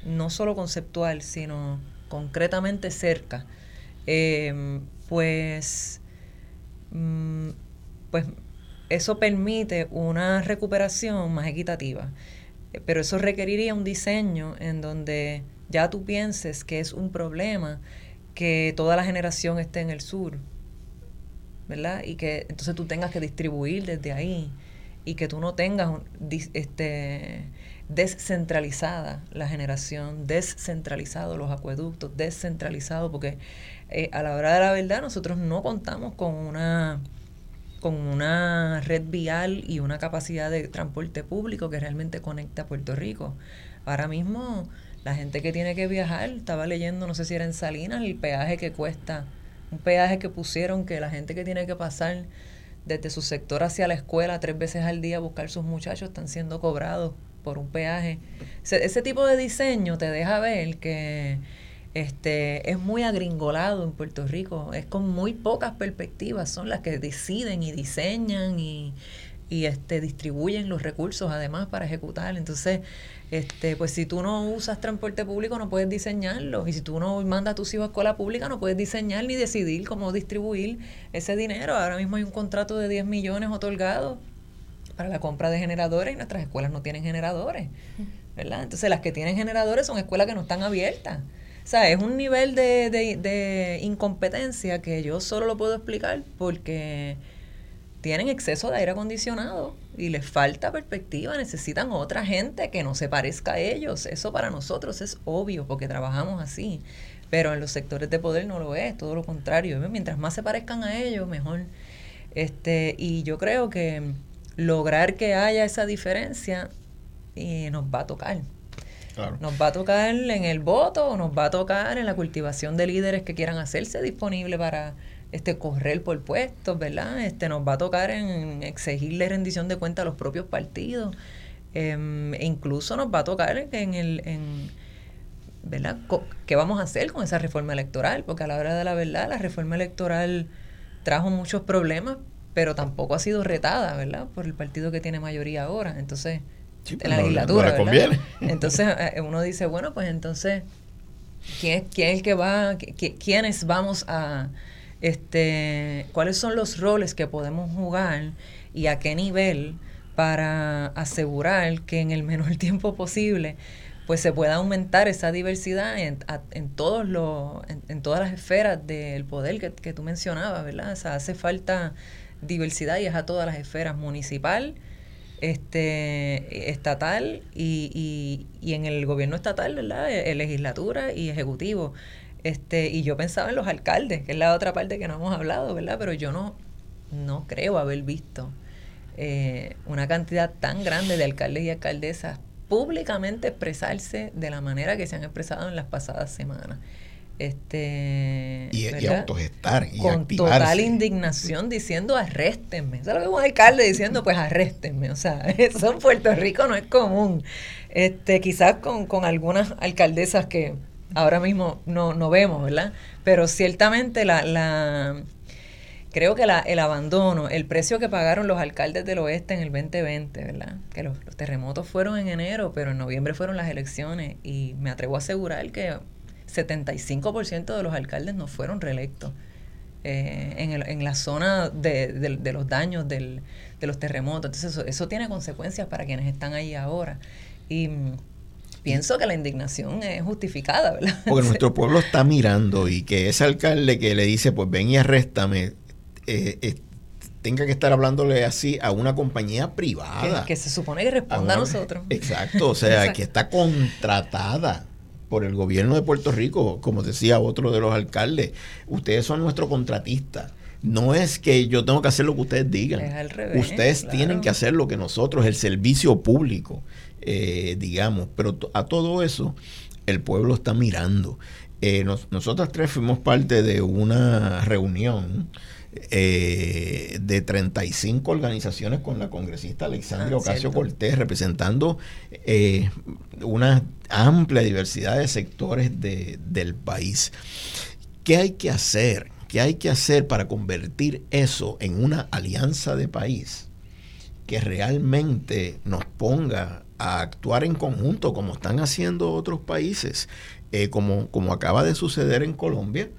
no solo conceptual, sino concretamente cerca, em, pues, mm, pues eso permite una recuperación más equitativa. Pero eso requeriría un diseño en donde ya tú pienses que es un problema que toda la generación esté en el sur ¿verdad? Y que entonces tú tengas que distribuir desde ahí y que tú no tengas este, descentralizada la generación, descentralizado los acueductos, descentralizado, porque eh, a la hora de la verdad nosotros no contamos con una con una red vial y una capacidad de transporte público que realmente conecte a Puerto Rico. Ahora mismo la gente que tiene que viajar, estaba leyendo, no sé si era en Salinas, el peaje que cuesta un peaje que pusieron que la gente que tiene que pasar desde su sector hacia la escuela tres veces al día a buscar sus muchachos están siendo cobrados por un peaje. Ese, tipo de diseño te deja ver que este es muy agringolado en Puerto Rico, es con muy pocas perspectivas, son las que deciden y diseñan y, y este distribuyen los recursos además para ejecutar. Entonces, este, pues si tú no usas transporte público no puedes diseñarlo y si tú no mandas a tus hijos a escuela pública no puedes diseñar ni decidir cómo distribuir ese dinero. Ahora mismo hay un contrato de 10 millones otorgado para la compra de generadores y nuestras escuelas no tienen generadores, ¿verdad? Entonces las que tienen generadores son escuelas que no están abiertas. O sea, es un nivel de, de, de incompetencia que yo solo lo puedo explicar porque tienen exceso de aire acondicionado y les falta perspectiva, necesitan otra gente que no se parezca a ellos. Eso para nosotros es obvio porque trabajamos así, pero en los sectores de poder no lo es, todo lo contrario. Mientras más se parezcan a ellos, mejor. Este, y yo creo que lograr que haya esa diferencia eh, nos va a tocar. Nos va a tocar en el voto, nos va a tocar en la cultivación de líderes que quieran hacerse disponible para este correr por puestos, ¿verdad? Este nos va a tocar en exigirle rendición de cuenta a los propios partidos. Em, e incluso nos va a tocar en el en, ¿verdad? ¿Qué vamos a hacer con esa reforma electoral? Porque a la hora de la verdad, la reforma electoral trajo muchos problemas, pero tampoco ha sido retada, ¿verdad? Por el partido que tiene mayoría ahora. Entonces, en la legislatura, ¿verdad? Entonces, eh, uno dice, bueno, pues entonces, ¿quién, quién es el que va, quiénes vamos a, este, cuáles son los roles que podemos jugar y a qué nivel para asegurar que en el menor tiempo posible pues se pueda aumentar esa diversidad en, en todos los, en, todas las esferas del poder que, que tú mencionabas, ¿verdad? O sea, hace falta diversidad y es a todas las esferas, municipal, este, estatal y, y, y en el gobierno estatal, ¿verdad? E, legislatura y ejecutivo. Este, y yo pensaba en los alcaldes, que es la otra parte que no hemos hablado, ¿verdad? Pero yo no, no creo haber visto eh, una cantidad tan grande de alcaldes y alcaldesas públicamente expresarse de la manera que se han expresado en las pasadas semanas. Este, y, y autogestar y con total indignación diciendo arréstenme. Eso es lo que un alcalde diciendo, pues arréstenme. O sea, eso en Puerto Rico no es común. Este, quizás con, con algunas alcaldesas que ahora mismo no, no vemos, ¿verdad? Pero ciertamente la, la creo que la, el abandono, el precio que pagaron los alcaldes del oeste en el 2020, ¿verdad? Que los, terremotos fueron en enero, pero en noviembre fueron las elecciones y me atrevo a asegurar que 75% de los alcaldes no fueron reelectos eh, en, el, en la zona de, de, los daños del, de los terremotos. Entonces eso, eso tiene consecuencias para quienes están ahí ahora. Y pienso que la indignación es justificada, ¿verdad? Porque nuestro pueblo está mirando y que ese alcalde que le dice, pues ven y arréstame, eh, eh, tenga que estar hablándole así a una compañía privada. Que, se supone que responda a, nosotros. Exacto, o sea, que está contratada por el gobierno de Puerto Rico, como decía otro de los alcaldes. Ustedes son nuestro contratista no es que yo tengo que hacer lo que ustedes digan. ustedes tienen que hacer lo que nosotros, el servicio público, eh, digamos. Pero a todo eso, el pueblo está mirando. Eh, nosotras tres fuimos parte de una reunión eh, de 35 organizaciones con la congresista Alexandria ah, Ocasio Cortés, representando eh, una amplia diversidad de sectores del país. ¿Qué hay que hacer? ¿Qué hay que hacer para convertir eso en una alianza de país que realmente nos ponga a actuar en conjunto como están haciendo otros países, eh, como, como acaba de suceder en Colombia?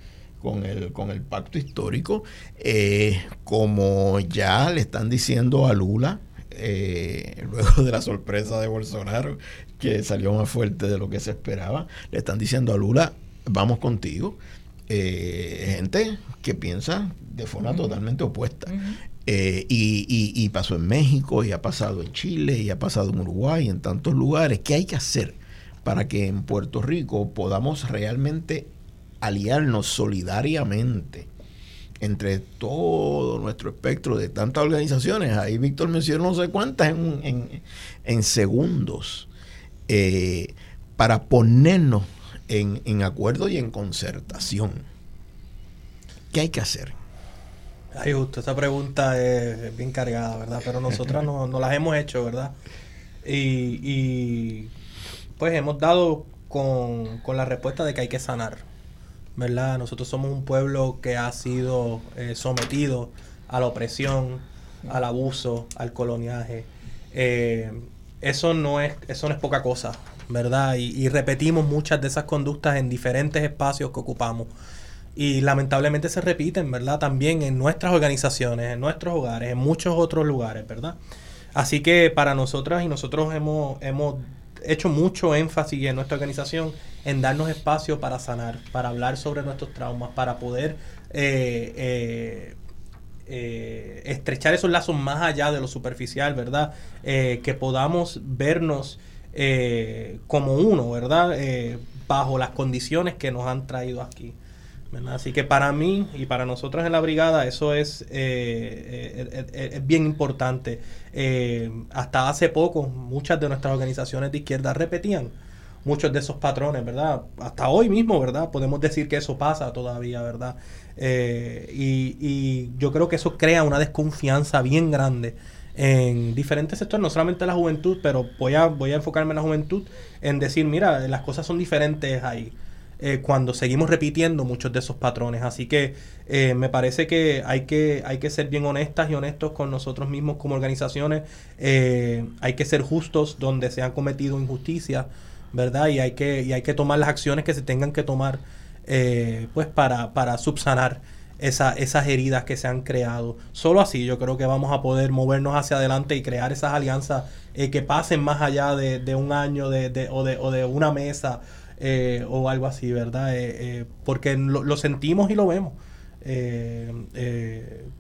con el, con el pacto histórico, eh, como ya le están diciendo a Lula, eh, luego de la sorpresa de Bolsonaro, que salió más fuerte de lo que se esperaba, le están diciendo a Lula, vamos contigo. Eh, gente que piensa de forma totalmente opuesta. y, y, pasó en México, y ha pasado en Chile, y ha pasado en Uruguay, en tantos lugares. ¿Qué hay que hacer para que en Puerto Rico podamos realmente aliarnos solidariamente entre todo nuestro espectro de tantas organizaciones. Ahí Víctor mencionó no sé cuántas en, segundos eh, para ponernos en, acuerdo y en concertación. ¿Qué hay que hacer? Ay, justo, esa pregunta es, bien cargada, ¿verdad? Pero nosotras no, no, las hemos hecho, ¿verdad? Y, y pues hemos dado con, con la respuesta de que hay que sanar ¿verdad? Nosotros somos un pueblo que ha sido eh, sometido a la opresión, al abuso, al coloniaje. Eh, eso, no es, eso no es poca cosa, ¿verdad? Y, repetimos muchas de esas conductas en diferentes espacios que ocupamos. Y lamentablemente se repiten, ¿verdad? También en nuestras organizaciones, en nuestros hogares, en muchos otros lugares, ¿verdad? Así que para nosotras y nosotros hemos, hemos hecho mucho énfasis en nuestra organización en darnos espacio para sanar, para hablar sobre nuestros traumas, para poder eh, eh, eh, estrechar esos lazos más allá de lo superficial, ¿verdad? que podamos vernos como uno, ¿verdad? bajo las condiciones que nos han traído aquí. Así que para mí y para nosotros en la brigada eso es, es bien importante. hasta hace poco muchas de nuestras organizaciones de izquierda repetían muchos de esos patrones, ¿verdad? Hasta hoy mismo, ¿verdad? Podemos decir que eso pasa todavía, ¿verdad? Eh, y, yo creo que eso crea una desconfianza bien grande en diferentes sectores, no solamente la juventud, pero voy a, voy a enfocarme en la juventud, en decir, mira, las cosas son diferentes ahí. Eh, cuando seguimos repitiendo muchos de esos patrones. Así que eh, me parece que hay, que hay que ser bien honestas y honestos con nosotros mismos como organizaciones. hay que ser justos donde se han cometido injusticias. ¿verdad? Y hay que, y hay que tomar las acciones que se tengan que tomar eh, pues para, para subsanar esa, esas heridas que se han creado. Solo así yo creo que vamos a poder movernos hacia adelante y crear esas alianzas eh, que pasen más allá de, un año de, o, de, o de una mesa eh, o algo así, ¿verdad? porque lo, sentimos y lo vemos.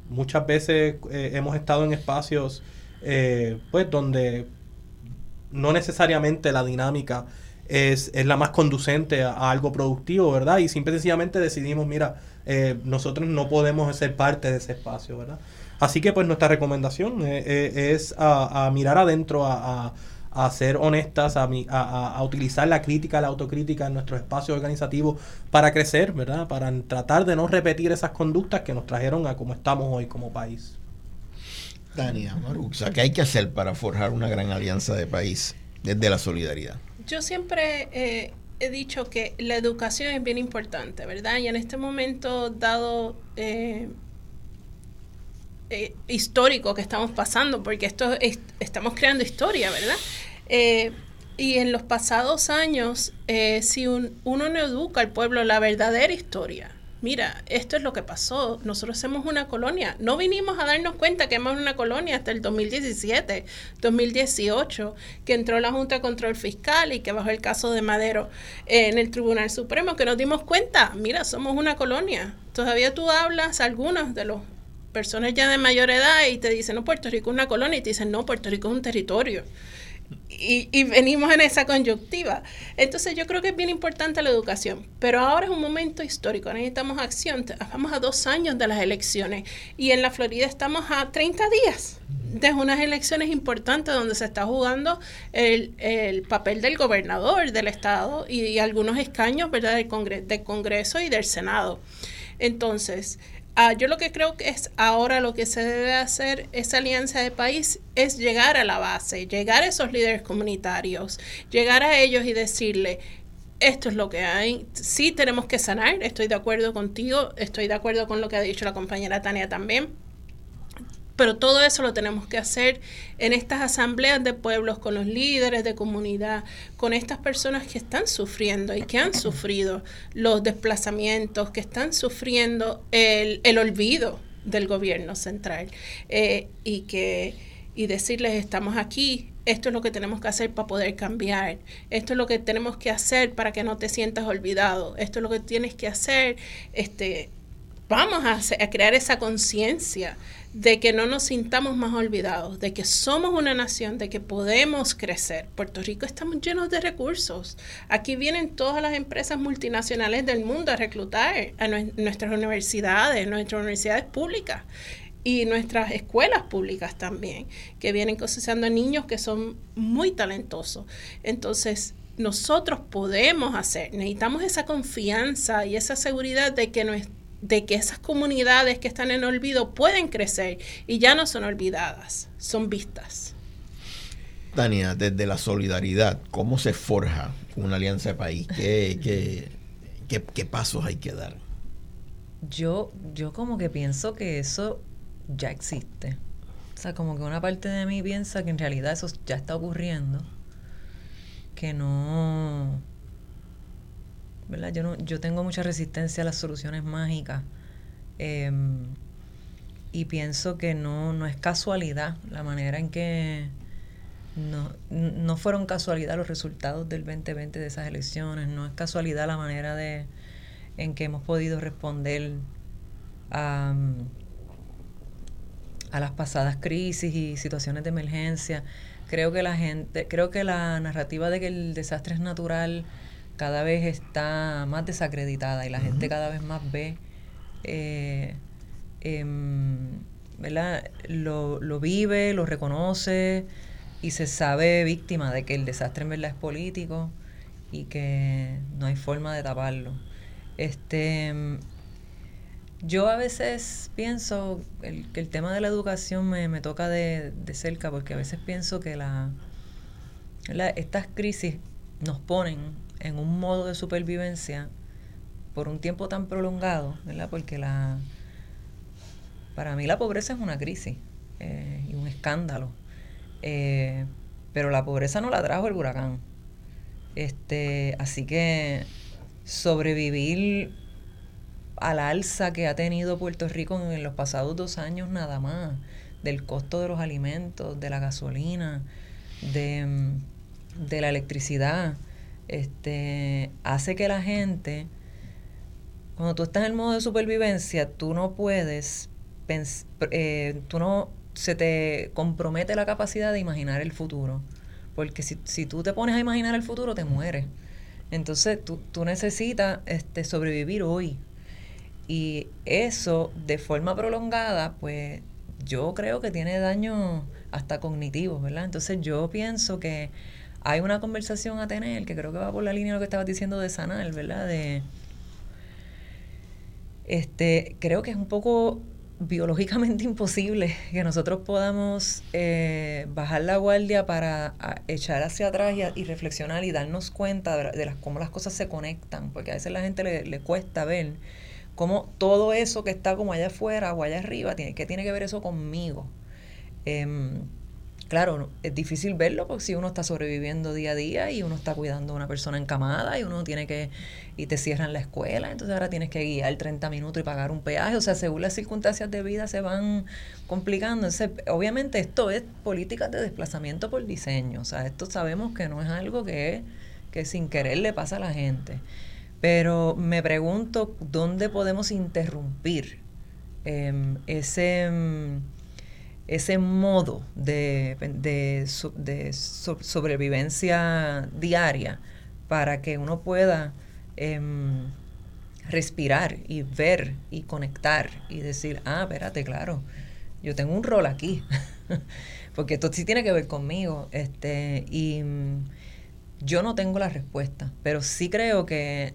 muchas veces hemos estado en espacios pues donde no necesariamente la dinámica es, es la más conducente a, algo productivo, ¿verdad? Y simple y sencillamente decidimos, mira, eh, nosotros no podemos ser parte de ese espacio, ¿verdad? Así que pues nuestra recomendación eh, eh, es a, mirar adentro, a, a, ser honestas, a, a, utilizar la crítica, la autocrítica en nuestro espacio organizativo para crecer, ¿verdad? Para tratar de no repetir esas conductas que nos trajeron a como estamos hoy como país. Tania Maruxa, ¿qué hay que hacer para forjar una gran alianza de país desde la solidaridad? Yo siempre eh, he dicho que la educación es bien importante, ¿verdad? Y en este momento, dado eh, eh, histórico que estamos pasando, porque esto estamos creando historia, ¿verdad? y en los pasados años, si uno no educa al pueblo la verdadera historia, mira, esto es lo que pasó, nosotros somos una colonia. No vinimos a darnos cuenta que somos una colonia hasta el 2017, 2018, que entró la Junta de Control Fiscal y que bajó el caso de Madero en el Tribunal Supremo, que nos dimos cuenta, mira, somos una colonia. Todavía tú hablas a algunos de los personas ya de mayor edad y te dicen, no, Puerto Rico es una colonia, y te dicen, no, Puerto Rico es un territorio. Y, venimos en esa coyuntiva. Entonces yo creo que es bien importante la educación, pero ahora es un momento histórico, necesitamos acción. Vamos a dos años de las elecciones y en la Florida estamos a 30 días de unas elecciones importantes donde se está jugando el, papel del gobernador del estado y, algunos escaños ¿verdad? Del, del Congreso y del Senado. Entonces, Ah, yo lo que creo que es ahora lo que se debe hacer, esa alianza de país, es llegar a la base, llegar a esos líderes comunitarios, llegar a ellos y decirle, esto es lo que hay, sí tenemos que sanar, estoy de acuerdo contigo, estoy de acuerdo con lo que ha dicho la compañera Tania también, pero todo eso lo tenemos que hacer en estas asambleas de pueblos, con los líderes de comunidad, con estas personas que están sufriendo y que han sufrido los desplazamientos, que están sufriendo el, el olvido del gobierno central. Eh, y que y decirles estamos aquí, esto es lo que tenemos que hacer para poder cambiar, esto es lo que tenemos que hacer para que no te sientas olvidado, esto es lo que tienes que hacer, este, vamos a, a crear esa conciencia de que no nos sintamos más olvidados, de que somos una nación, de que podemos crecer. Puerto Rico estamos llenos de recursos. Aquí vienen todas las empresas multinacionales del mundo a reclutar a nuestras universidades, nuestras universidades públicas y nuestras escuelas públicas también, que vienen cosechando niños que son muy talentosos. Entonces, nosotros podemos hacer, necesitamos esa confianza y esa seguridad de que nuestra de que esas comunidades que están en olvido pueden crecer y ya no son olvidadas, son vistas. Tania, desde la solidaridad, ¿cómo se forja una alianza de país? ¿Qué, qué, pasos hay que dar? Yo, yo como que pienso que eso ya existe. O sea, como que una parte de mí piensa que en realidad eso ya está ocurriendo. Que no yo, no, yo tengo mucha resistencia a las soluciones mágicas em, y pienso que no, no es casualidad la manera en que no, no fueron casualidad los resultados del 2020 de esas elecciones, no es casualidad la manera de en que hemos podido responder a, a las pasadas crisis y situaciones de emergencia. Creo que la gente, creo que la narrativa de que el desastre es natural cada vez está más desacreditada y la gente cada vez más ve, eh, em, ¿verdad? Lo, lo, vive, lo reconoce y se sabe víctima de que el desastre en verdad es político y que no hay forma de taparlo. Este, yo a veces pienso el, que el tema de la educación me, me toca de, de, cerca porque a veces pienso que la, estas crisis nos ponen en un modo de supervivencia por un tiempo tan prolongado, ¿verdad? Porque la, para mí la pobreza es una crisis eh, y un escándalo. Eh, pero la pobreza no la trajo el huracán. Este, así que sobrevivir al alza que ha tenido Puerto Rico en los pasados dos años nada más, del costo de los alimentos, de la gasolina, de, de la electricidad, este, hace que la gente, cuando tú estás en el modo de supervivencia, tú no puedes, eh, tú no, se te compromete la capacidad de imaginar el futuro. Porque si, si tú te pones a imaginar el futuro, te mueres. Entonces tú, tú necesitas este, sobrevivir hoy. Y eso, de forma prolongada, pues yo creo que tiene daño hasta cognitivo, ¿verdad? Entonces yo pienso que hay una conversación a tener que creo que va por la línea de lo que estabas diciendo de sanar, ¿verdad? De, este, creo que es un poco biológicamente imposible que nosotros podamos eh, bajar la guardia para echar hacia atrás y, reflexionar y darnos cuenta de, las, cómo las cosas se conectan, porque a veces la gente le, cuesta ver cómo todo eso que está como allá afuera o allá arriba, tiene, ¿qué tiene que ver eso conmigo? Em, claro, es difícil verlo porque si uno está sobreviviendo día a día y uno está cuidando a una persona encamada y uno tiene que, y te cierran la escuela, entonces ahora tienes que guiar 30 minutos y pagar un peaje, o sea, según las circunstancias de vida se van complicando. Obviamente esto es políticas de desplazamiento por diseño, o sea, esto sabemos que no es algo que, que sin querer le pasa a la gente. Pero me pregunto dónde podemos interrumpir em, ese... Ese modo de, de, sobrevivencia diaria para que uno pueda em, respirar y ver y conectar y decir, ah, espérate, claro, yo tengo un rol aquí, porque esto sí tiene que ver conmigo. Este, y yo no tengo la respuesta, pero sí creo que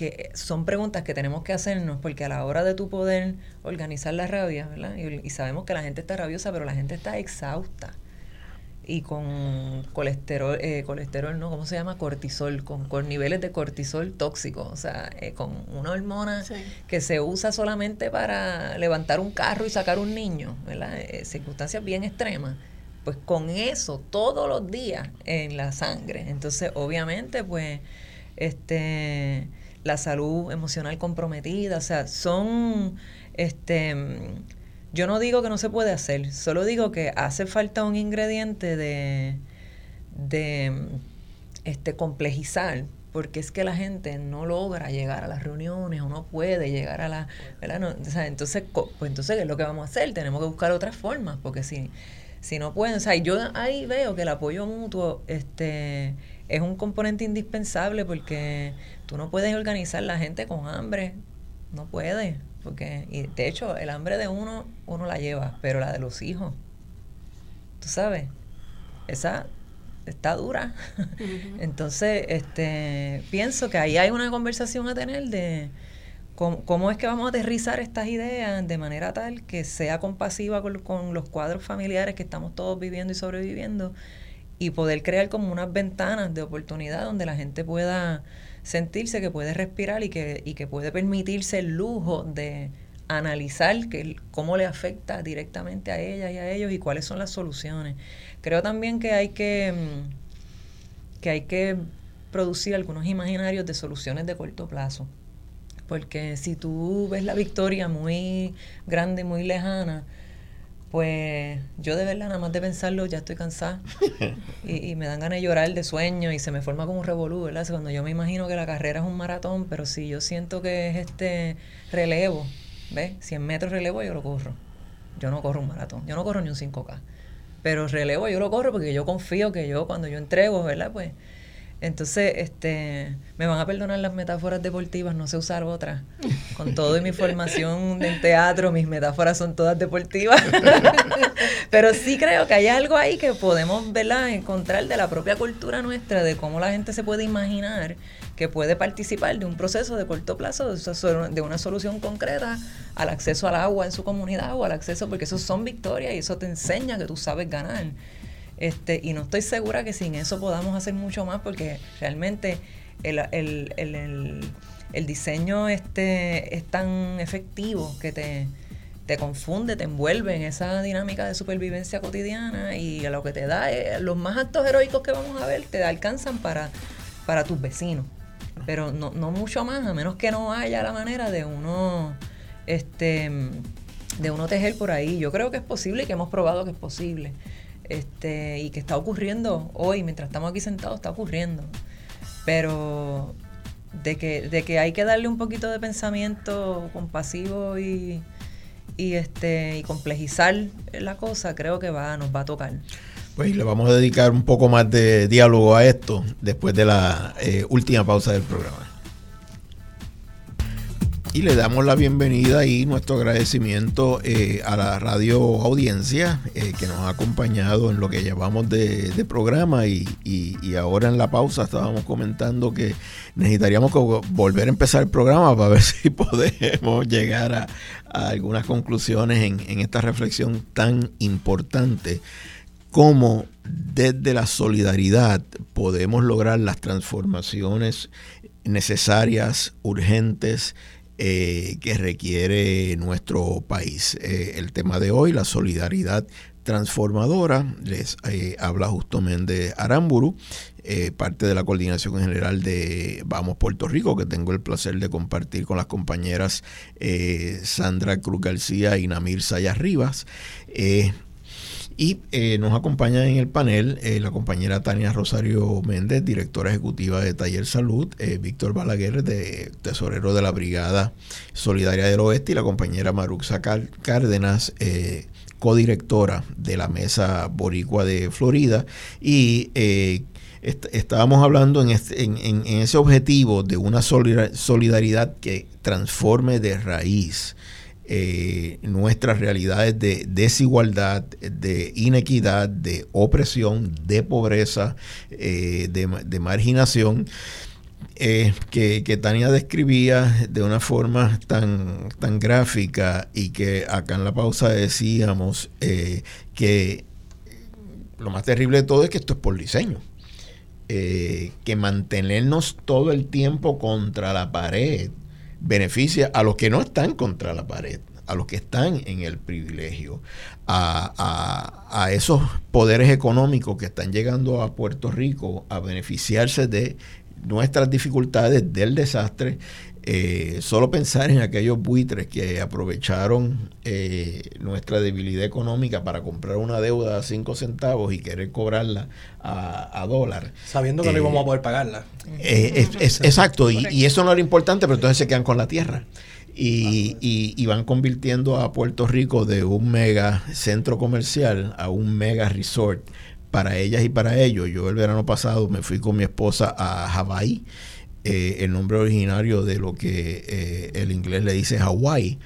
que son preguntas que tenemos que hacernos porque a la hora de tu poder organizar la rabia, ¿verdad? Y, sabemos que la gente está rabiosa, pero la gente está exhausta y con colesterol, eh, colesterol, ¿no? ¿Cómo se llama? Cortisol, con, con niveles de cortisol tóxico, o sea, eh, con una hormona que se usa solamente para levantar un carro y sacar un niño, ¿verdad? Eh, circunstancias bien extremas. Pues con eso todos los días en la sangre. Entonces, obviamente, pues, este la salud emocional comprometida, o sea, son, este, yo no digo que no se puede hacer, solo digo que hace falta un ingrediente de, de, este, complejizar, porque es que la gente no logra llegar a las reuniones o no puede llegar a la, ¿verdad? o sea, entonces, pues entonces, ¿qué es lo que vamos a hacer? Tenemos que buscar otras formas, porque si, si no pueden, o sea, yo ahí veo que el apoyo mutuo, este, es un componente indispensable porque tú no puedes organizar la gente con hambre, no puedes, porque y de hecho el hambre de uno uno la lleva, pero la de los hijos, tú sabes, esa está dura. Entonces, este, pienso que ahí hay una conversación a tener de cómo, cómo, es que vamos a aterrizar estas ideas de manera tal que sea compasiva con, con los cuadros familiares que estamos todos viviendo y sobreviviendo y poder crear como unas ventanas de oportunidad donde la gente pueda sentirse que puede respirar y que, y que puede permitirse el lujo de analizar que, cómo le afecta directamente a ella y a ellos y cuáles son las soluciones. Creo también que hay que, mm, que, hay que producir algunos imaginarios de soluciones de corto plazo. Porque si tú ves la victoria muy grande, muy lejana, pues yo de verdad, nada más de pensarlo, ya estoy cansada. y, me dan ganas de llorar de sueño y se me forma como un revolú, ¿verdad? Cuando yo me imagino que la carrera es un maratón, pero si yo siento que es este relevo, ¿ves? 100 metros relevo yo lo corro. Yo no corro un maratón, yo no corro ni un 5K. Pero relevo yo lo corro porque yo confío que yo cuando yo entrego, ¿verdad? Pues entonces, este, me van a perdonar las metáforas deportivas, no sé usar otras. Con todo mi formación en teatro, mis metáforas son todas deportivas. Pero sí creo que hay algo ahí que podemos ¿verdad? encontrar de la propia cultura nuestra, de cómo la gente se puede imaginar que puede participar de un proceso de corto plazo, de una solución concreta al acceso al agua en su comunidad o al acceso, porque eso son victorias y eso te enseña que tú sabes ganar. Este, y no estoy segura que sin eso podamos hacer mucho más porque realmente el, diseño este, es tan efectivo que te, confunde, te envuelve en esa dinámica de supervivencia cotidiana y lo que te da, los más actos heroicos que vamos a ver te alcanzan para, para tus vecinos, pero no, no mucho más, a menos que no haya la manera de uno, este, de uno tejer por ahí. Yo creo que es posible y que hemos probado que es posible este, y que está ocurriendo hoy, mientras estamos aquí sentados, está ocurriendo. Pero de que, de que hay que darle un poquito de pensamiento compasivo y, y, este, y complejizar la cosa, creo que va, nos va a tocar. Pues le vamos a dedicar un poco más de diálogo a esto después de la eh, última pausa del programa. Y le damos la bienvenida y nuestro agradecimiento eh, a la radio audiencia eh, que nos ha acompañado en lo que llevamos de, programa y, ahora en la pausa estábamos comentando que necesitaríamos volver a empezar el programa para ver si podemos llegar a, algunas conclusiones en, en esta reflexión tan importante. Como desde la solidaridad podemos lograr las transformaciones necesarias, urgentes, eh, que requiere nuestro país. Eh, el tema de hoy, la solidaridad transformadora, les eh, habla justamente Aramburu, parte de la coordinación general de Vamos Puerto Rico, que tengo el placer de compartir con las compañeras Sandra Cruz García y Namir Sayas Rivas. Y eh, nos acompaña en el panel eh, la compañera Tania Rosario Méndez, directora ejecutiva de Taller Salud, eh, Víctor Balaguer, de, tesorero de la Brigada Solidaria del Oeste, y la compañera Maruxa Cárdenas, codirectora de la Mesa Boricua de Florida. Y estábamos hablando este, en, ese objetivo de una solidaridad que transforme de raíz eh, nuestras realidades de desigualdad, de inequidad, de opresión, de pobreza, eh, de, marginación. Eh, que, Tania describía de una forma tan, tan gráfica y que acá en la pausa decíamos que lo más terrible de todo es que esto es por diseño. Que mantenernos todo el tiempo contra la pared beneficia a los que no están contra la pared, a los que están en el privilegio, a, a esos poderes económicos que están llegando a Puerto Rico a beneficiarse de nuestras dificultades, del desastre eh, solo pensar en aquellos buitres que aprovecharon eh, nuestra debilidad económica para comprar una deuda a 5 centavos y querer cobrarla a, dólar. Sabiendo que no íbamos a poder pagarla. Eh, es, exacto, y, eso no era importante, pero entonces se quedan con la tierra. Y, y, van convirtiendo a Puerto Rico de un mega centro comercial a un mega resort para ellas y para ellos. Yo el verano pasado me fui con mi esposa a Hawái eh, el nombre originario de lo que eh, el inglés le dice Hawái.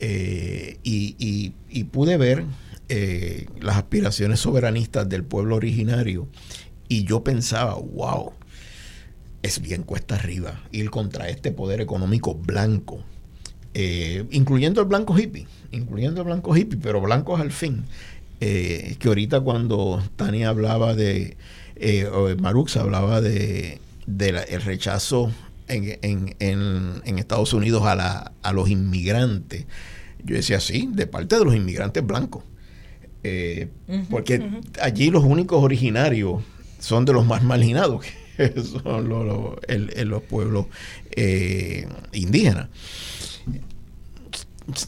Eh, y, pude ver las aspiraciones soberanistas del pueblo originario y yo pensaba, wow, es bien cuesta arriba ir contra este poder económico blanco, incluyendo el blanco hippie, incluyendo el blanco hippie, pero blancos al fin. que ahorita cuando Tania hablaba de, Marux hablaba de del rechazo en, Estados Unidos a, a los inmigrantes. Yo decía, sí, de parte de los inmigrantes blancos. Eh, porque allí los únicos originarios son de los más marginados, que son los, pueblos eh, indígenas.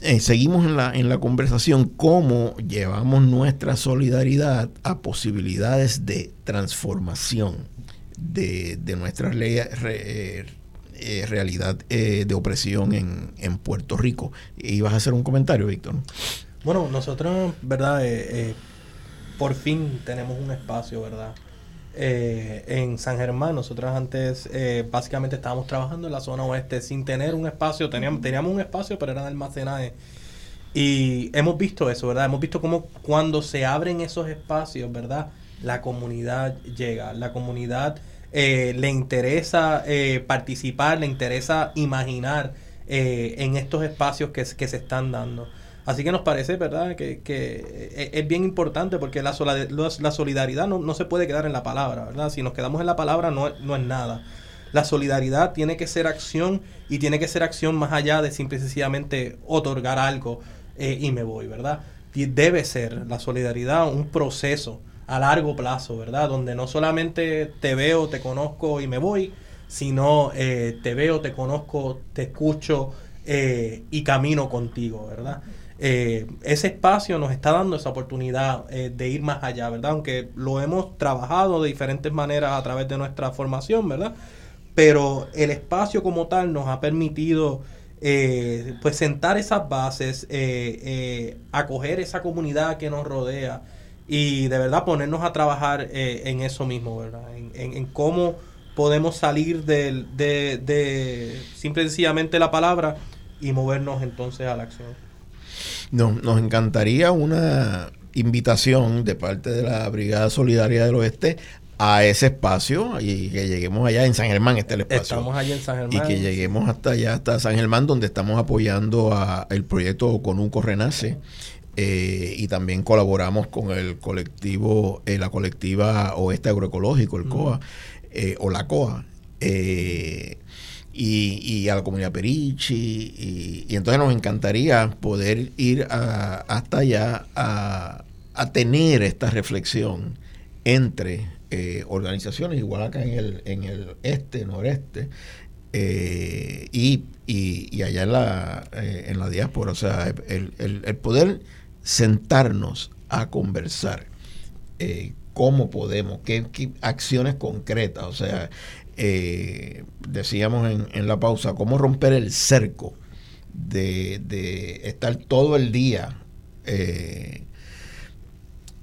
Eh, seguimos en la, en la conversación cómo llevamos nuestra solidaridad a posibilidades de transformación de, de nuestra eh, eh, realidad eh, de opresión en, en, Puerto Rico. ¿Ibas a hacer un comentario, Víctor? Bueno, nosotros, ¿verdad? por fin tenemos un espacio, ¿verdad? en San Germán, nosotros antes básicamente estábamos trabajando en la zona oeste sin tener un espacio, teníamos, teníamos un espacio, pero era de almacenaje. Y hemos visto eso, ¿verdad? Hemos visto cómo cuando se abren esos espacios, ¿verdad? la comunidad llega, la comunidad eh, le interesa eh, participar, le interesa imaginar eh, en estos espacios que, que, se están dando. Así que nos parece, ¿verdad?, que, que es bien importante porque la, la solidaridad no, se puede quedar en la palabra, ¿verdad? Si nos quedamos en la palabra no, no es nada. La solidaridad tiene que ser acción y tiene que ser acción más allá de simple y sencillamente otorgar algo y me voy, ¿verdad? Debe ser la solidaridad un proceso a largo plazo, ¿verdad? Donde no solamente te veo, te conozco y me voy, sino eh, te veo, te conozco, te escucho eh, y camino contigo, ¿verdad? Eh, ese espacio nos está dando esa oportunidad de ir más allá, ¿verdad? Aunque lo hemos trabajado de diferentes maneras a través de nuestra formación, ¿verdad? Pero el espacio como tal nos ha permitido pues sentar esas bases, acoger esa comunidad que nos rodea, y de verdad ponernos a trabajar eh, en eso mismo, ¿verdad? En, cómo podemos salir de, de, de simple y sencillamente la palabra y movernos entonces a la acción. nos encantaría una invitación de parte de la Brigada Solidaria del Oeste a ese espacio y que lleguemos allá en San Germán, este el espacio. Estamos allá en San Germán. Y que lleguemos hasta allá, hasta San Germán, donde estamos apoyando a el proyecto Conuco Renace eh, y también colaboramos con el colectivo, eh, la colectiva Oeste Agroecológico, el COA, eh, o la COA, y, y, a la comunidad Perichi, y, entonces nos encantaría poder ir hasta allá a, a, tener esta reflexión entre organizaciones, igual acá en el, en el este, noreste, y, y, allá en la, en la diáspora. O sea, el, el, el poder sentarnos a conversar eh, cómo podemos, qué, acciones concretas, o sea, eh, decíamos en, la pausa, cómo romper el cerco de, estar todo el día eh,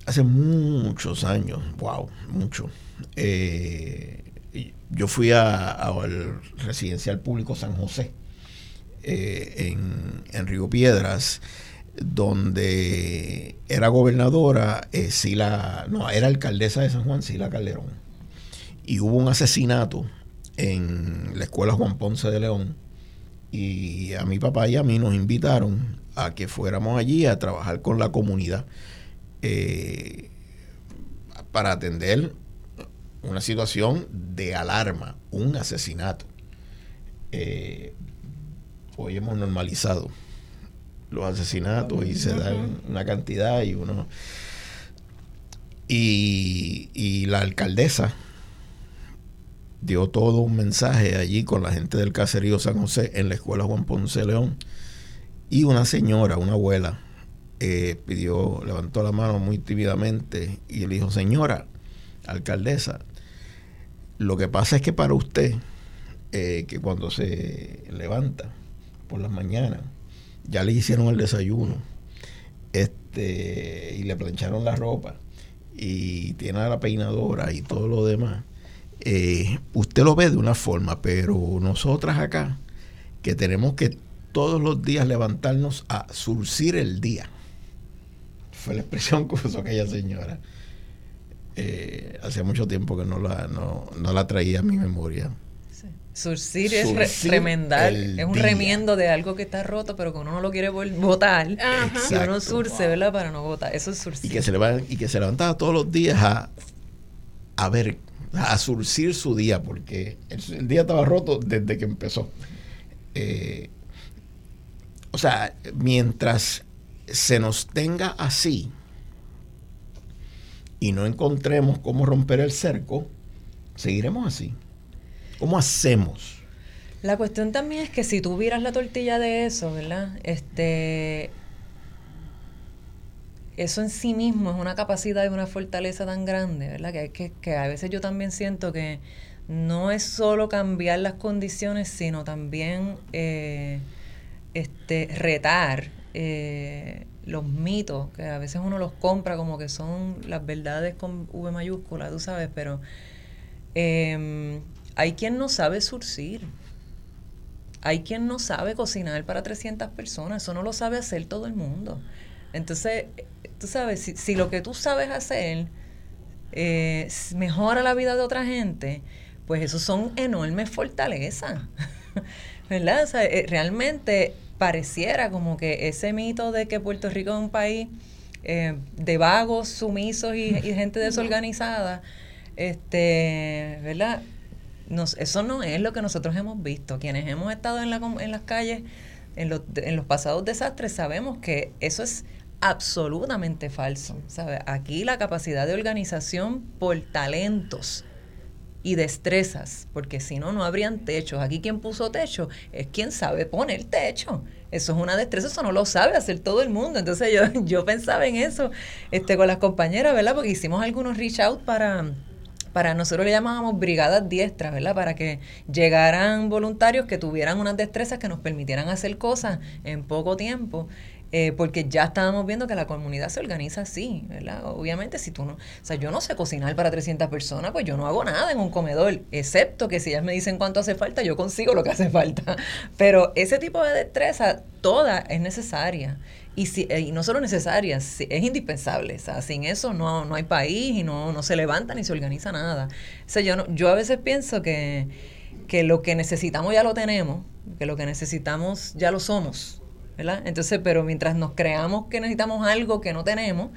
hace muchos años, wow, mucho. Yo fui al residencial público San José eh, en, Río Piedras, donde era gobernadora eh, Sila, no, era alcaldesa de San Juan, Sila Calderón. Y hubo un asesinato en la escuela Juan Ponce de León. Y a mi papá y a mí nos invitaron a que fuéramos allí a trabajar con la comunidad eh, para atender una situación de alarma, un asesinato. Eh, hoy hemos normalizado los asesinatos y se dan una cantidad y uno... Y, y la alcaldesa dio todo un mensaje allí con la gente del caserío San José en la escuela Juan Ponce León. Y una señora, una abuela, eh, pidió, levantó la mano muy tímidamente y le dijo, señora, alcaldesa, lo que pasa es que para usted, eh, que cuando se levanta por las mañanas, ya le hicieron el desayuno, este, y le plancharon la ropa, y tiene la peinadora y todo lo demás. Eh, usted lo ve de una forma, pero nosotras acá, que tenemos que todos los días levantarnos a surcir el día. Fue la expresión que usó aquella señora. Eh, hacía mucho tiempo que no la, no, la traía a mi memoria. Surcir, es remendar, es un remiendo de algo que está roto, pero que uno no lo quiere botar. Y uno surce, ¿verdad? Para no botar. Eso es surcir. Y que se, levantaba, y que se levantaba todos los días a, a ver, a surcir su día, porque el, día estaba roto desde que empezó. Eh, o sea, mientras se nos tenga así, y no encontremos cómo romper el cerco, seguiremos así. ¿Cómo hacemos? La cuestión también es que si tú vieras la tortilla de eso, ¿verdad? Este, eso en sí mismo es una capacidad y una fortaleza tan grande, ¿verdad? Que, que, que a veces yo también siento que no es solo cambiar las condiciones, sino también eh, este, retar eh, los mitos, que a veces uno los compra como que son las verdades con V mayúscula, tú sabes, pero em, hay quien no sabe surcir. Hay quien no sabe cocinar para 300 personas. Eso no lo sabe hacer todo el mundo. Entonces, tú sabes, si, lo que tú sabes hacer eh, mejora la vida de otra gente, pues eso son enormes fortalezas. ¿Verdad? O sea, eh, realmente pareciera como que ese mito de que Puerto Rico es un país eh, de vagos, sumisos y, gente desorganizada, este, ¿verdad? Eso no es lo que nosotros hemos visto. Quienes hemos estado en, la, en las calles en los, en los pasados desastres sabemos que eso es absolutamente falso. Aquí la capacidad de organización por talentos y destrezas, porque si no, no habrían techos. Aquí quien puso techo es quien sabe poner techo. Eso es una destreza, eso no lo sabe hacer todo el mundo. Entonces yo, yo pensaba en eso este, con las compañeras, ¿verdad? Porque hicimos algunos reach out para, para nosotros le llamábamos brigadas diestras, ¿verdad? Para que llegaran voluntarios que tuvieran unas destrezas que nos permitieran hacer cosas en poco tiempo. Eh, porque ya estábamos viendo que la comunidad se organiza así, ¿verdad? Obviamente, si tú no, o sea, yo no sé cocinar para 300 personas, pues yo no hago nada en un comedor, excepto que si ellas me dicen cuánto hace falta, yo consigo lo que hace falta. Pero ese tipo de destreza, toda es necesaria. Y, si, eh, y no solo necesaria, es indispensable. O sea, sin eso no, no hay país y no, no se levanta ni se organiza nada. O yo, yo a veces pienso que, que lo que necesitamos ya lo tenemos, que lo que necesitamos ya lo somos ¿verdad? Entonces, pero mientras nos creamos que necesitamos algo que no tenemos,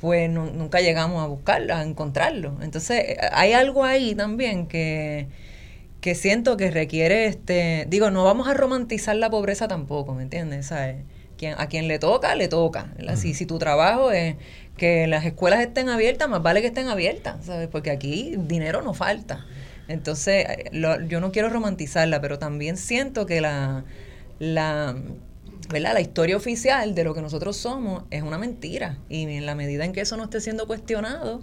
pues nunca llegamos a buscarlo, a encontrarlo. Entonces, hay algo ahí también que, que siento que requiere, este, digo, no vamos a romantizar la pobreza tampoco, ¿me entiendes? ¿Sabes? Quien, a quien le toca, le toca. Si, si tu trabajo es que las escuelas estén abiertas, más vale que estén abiertas, ¿sabes? Porque aquí dinero no falta. Entonces, yo no quiero romantizarla, pero también siento que la, la ¿verdad? La historia oficial de lo que nosotros somos es una mentira. Y en la medida en que eso no esté siendo cuestionado,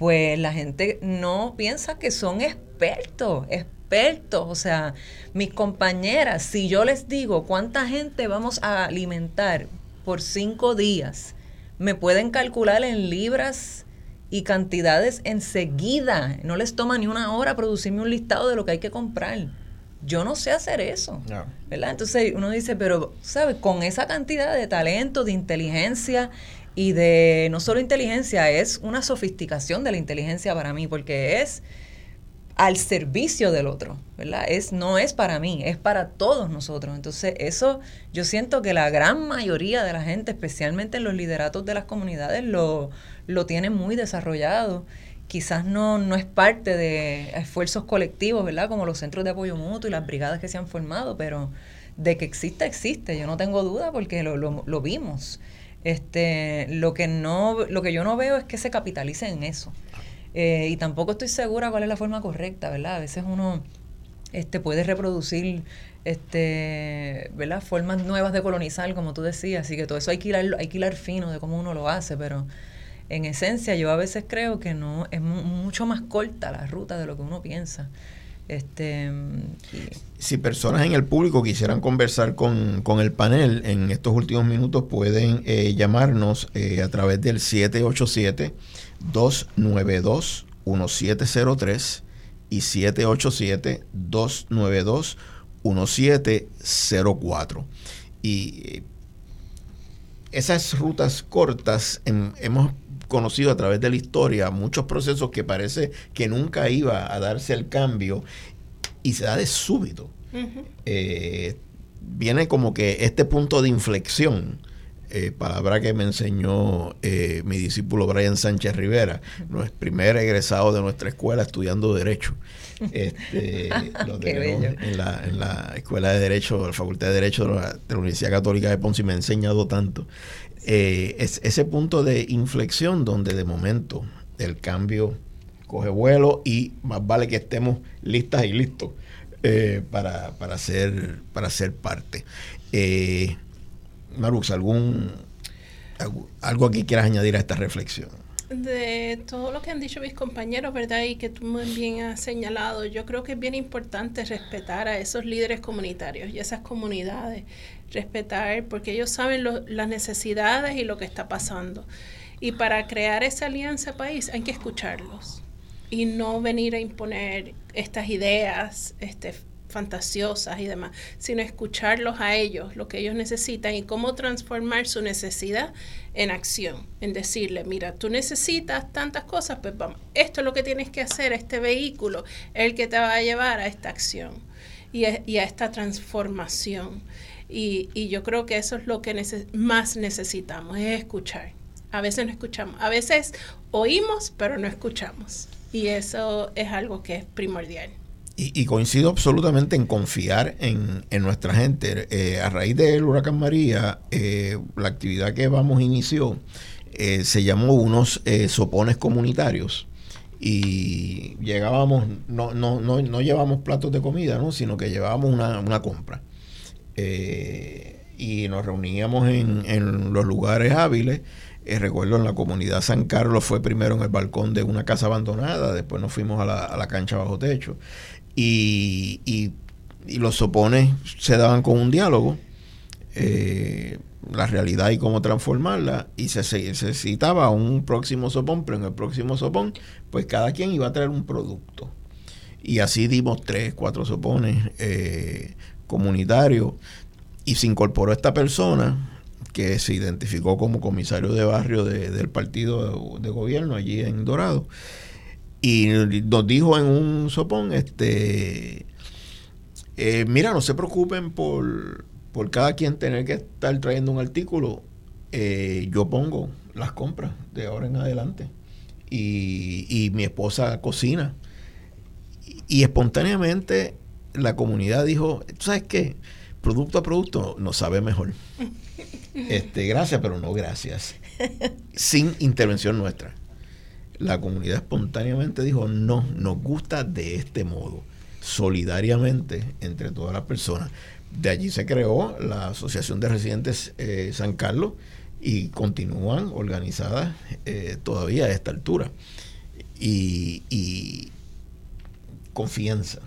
pues la gente no piensa que son expertos, expertos. O sea, mis compañeras, si yo les digo cuánta gente vamos a alimentar por cinco días, me pueden calcular en libras y cantidades enseguida. No les toma ni una hora producirme un listado de lo que hay que comprar. Yo no sé hacer eso. ¿Verdad? Entonces uno dice, pero, ¿sabes? Con esa cantidad de talento, de inteligencia y de no solo inteligencia, es una sofisticación de la inteligencia para mí, porque es al servicio del otro, ¿verdad? Es, no es para mí, es para todos nosotros. Entonces, eso yo siento que la gran mayoría de la gente, especialmente en los lideratos de las comunidades, lo, lo tiene muy desarrollado. Quizás no, no es parte de esfuerzos colectivos, ¿verdad? Como los centros de apoyo mutuo y las brigadas que se han formado, pero de que existe, existe. Yo no tengo duda porque lo, lo vimos. Este, lo que no, lo que yo no veo es que se capitalice en eso. Eh, y tampoco estoy segura cuál es la forma correcta, ¿verdad? A veces uno este, puede reproducir este, ¿verdad? formas nuevas de colonizar, como tú decías, así que todo eso hay que hilar, hay que hilar fino de cómo uno lo hace, pero en esencia yo a veces creo que no es mucho más corta la ruta de lo que uno piensa. Este, Si personas en el público quisieran conversar con, el panel, en estos últimos minutos pueden eh, llamarnos eh, a través del 787 292-1703 y 787-292-1704. Y eh, esas rutas cortas hemos conocido a través de la historia muchos procesos que parece que nunca iba a darse el cambio y se da de súbito. Eh, viene como que este punto de inflexión eh, palabra que me enseñó eh, mi discípulo Brian Sánchez Rivera, nuestro primer egresado de nuestra escuela estudiando Derecho. Este, lo en la, en la Escuela de Derecho, la Facultad de Derecho de la, Universidad Católica de Ponce y me ha enseñado tanto. Eh, es ese punto de inflexión donde de momento el cambio coge vuelo y más vale que estemos listas y listos para, para, ser, para ser parte. Marux, ¿algún, algo que quieras añadir a esta reflexión? De todo lo que han dicho mis compañeros, ¿verdad? Y que tú muy bien has señalado, yo creo que es bien importante respetar a esos líderes comunitarios y esas comunidades, respetar porque ellos saben las necesidades y lo que está pasando. Y para crear esa alianza país hay que escucharlos y no venir a imponer estas ideas este, fantasiosas y demás, sino escucharlos a ellos, lo que ellos necesitan y cómo transformar su necesidad en acción, en decirle, mira, tú necesitas tantas cosas, pues vamos, esto es lo que tienes que hacer, este vehículo es el que te va a llevar a esta acción y a, esta transformación. Y, yo creo que eso es lo que más necesitamos, es escuchar. A veces no escuchamos, a veces oímos, pero no escuchamos. Y eso es algo que es primordial. Y, coincido absolutamente en confiar en, nuestra gente. Eh, a raíz del huracán María, eh, la actividad que vamos inició eh, se llamó unos sopones comunitarios. Y llegábamos, no, no, no, no llevamos platos de comida, ¿no? sino que llevábamos una, una compra. Y nos reuníamos en, en los lugares hábiles. recuerdo en la comunidad San Carlos fue primero en el balcón de una casa abandonada, después nos fuimos a la, a la cancha bajo techo y, y, los sopones se daban con un diálogo, eh, la realidad y cómo transformarla, y se, necesitaba un próximo sopón, pero en el próximo sopón, pues cada quien iba a traer un producto. Y así dimos tres, cuatro sopones eh, comunitarios, y se incorporó esta persona que se identificó como comisario de barrio del partido de gobierno allí en Dorado y nos dijo en un sopón, este, eh, mira, no se preocupen por, por cada quien tener que estar trayendo un artículo, eh, yo pongo las compras de ahora en adelante. Y, y mi esposa cocina. Y, espontáneamente la comunidad dijo, ¿sabes qué? Producto a producto nos sabe mejor. Este, gracias, pero no gracias. Sin intervención nuestra la comunidad espontáneamente dijo, no, nos gusta de este modo, solidariamente entre todas las personas. De allí se creó la Asociación de Residentes eh, San Carlos y continúan organizadas eh, todavía a esta altura. Y, confianza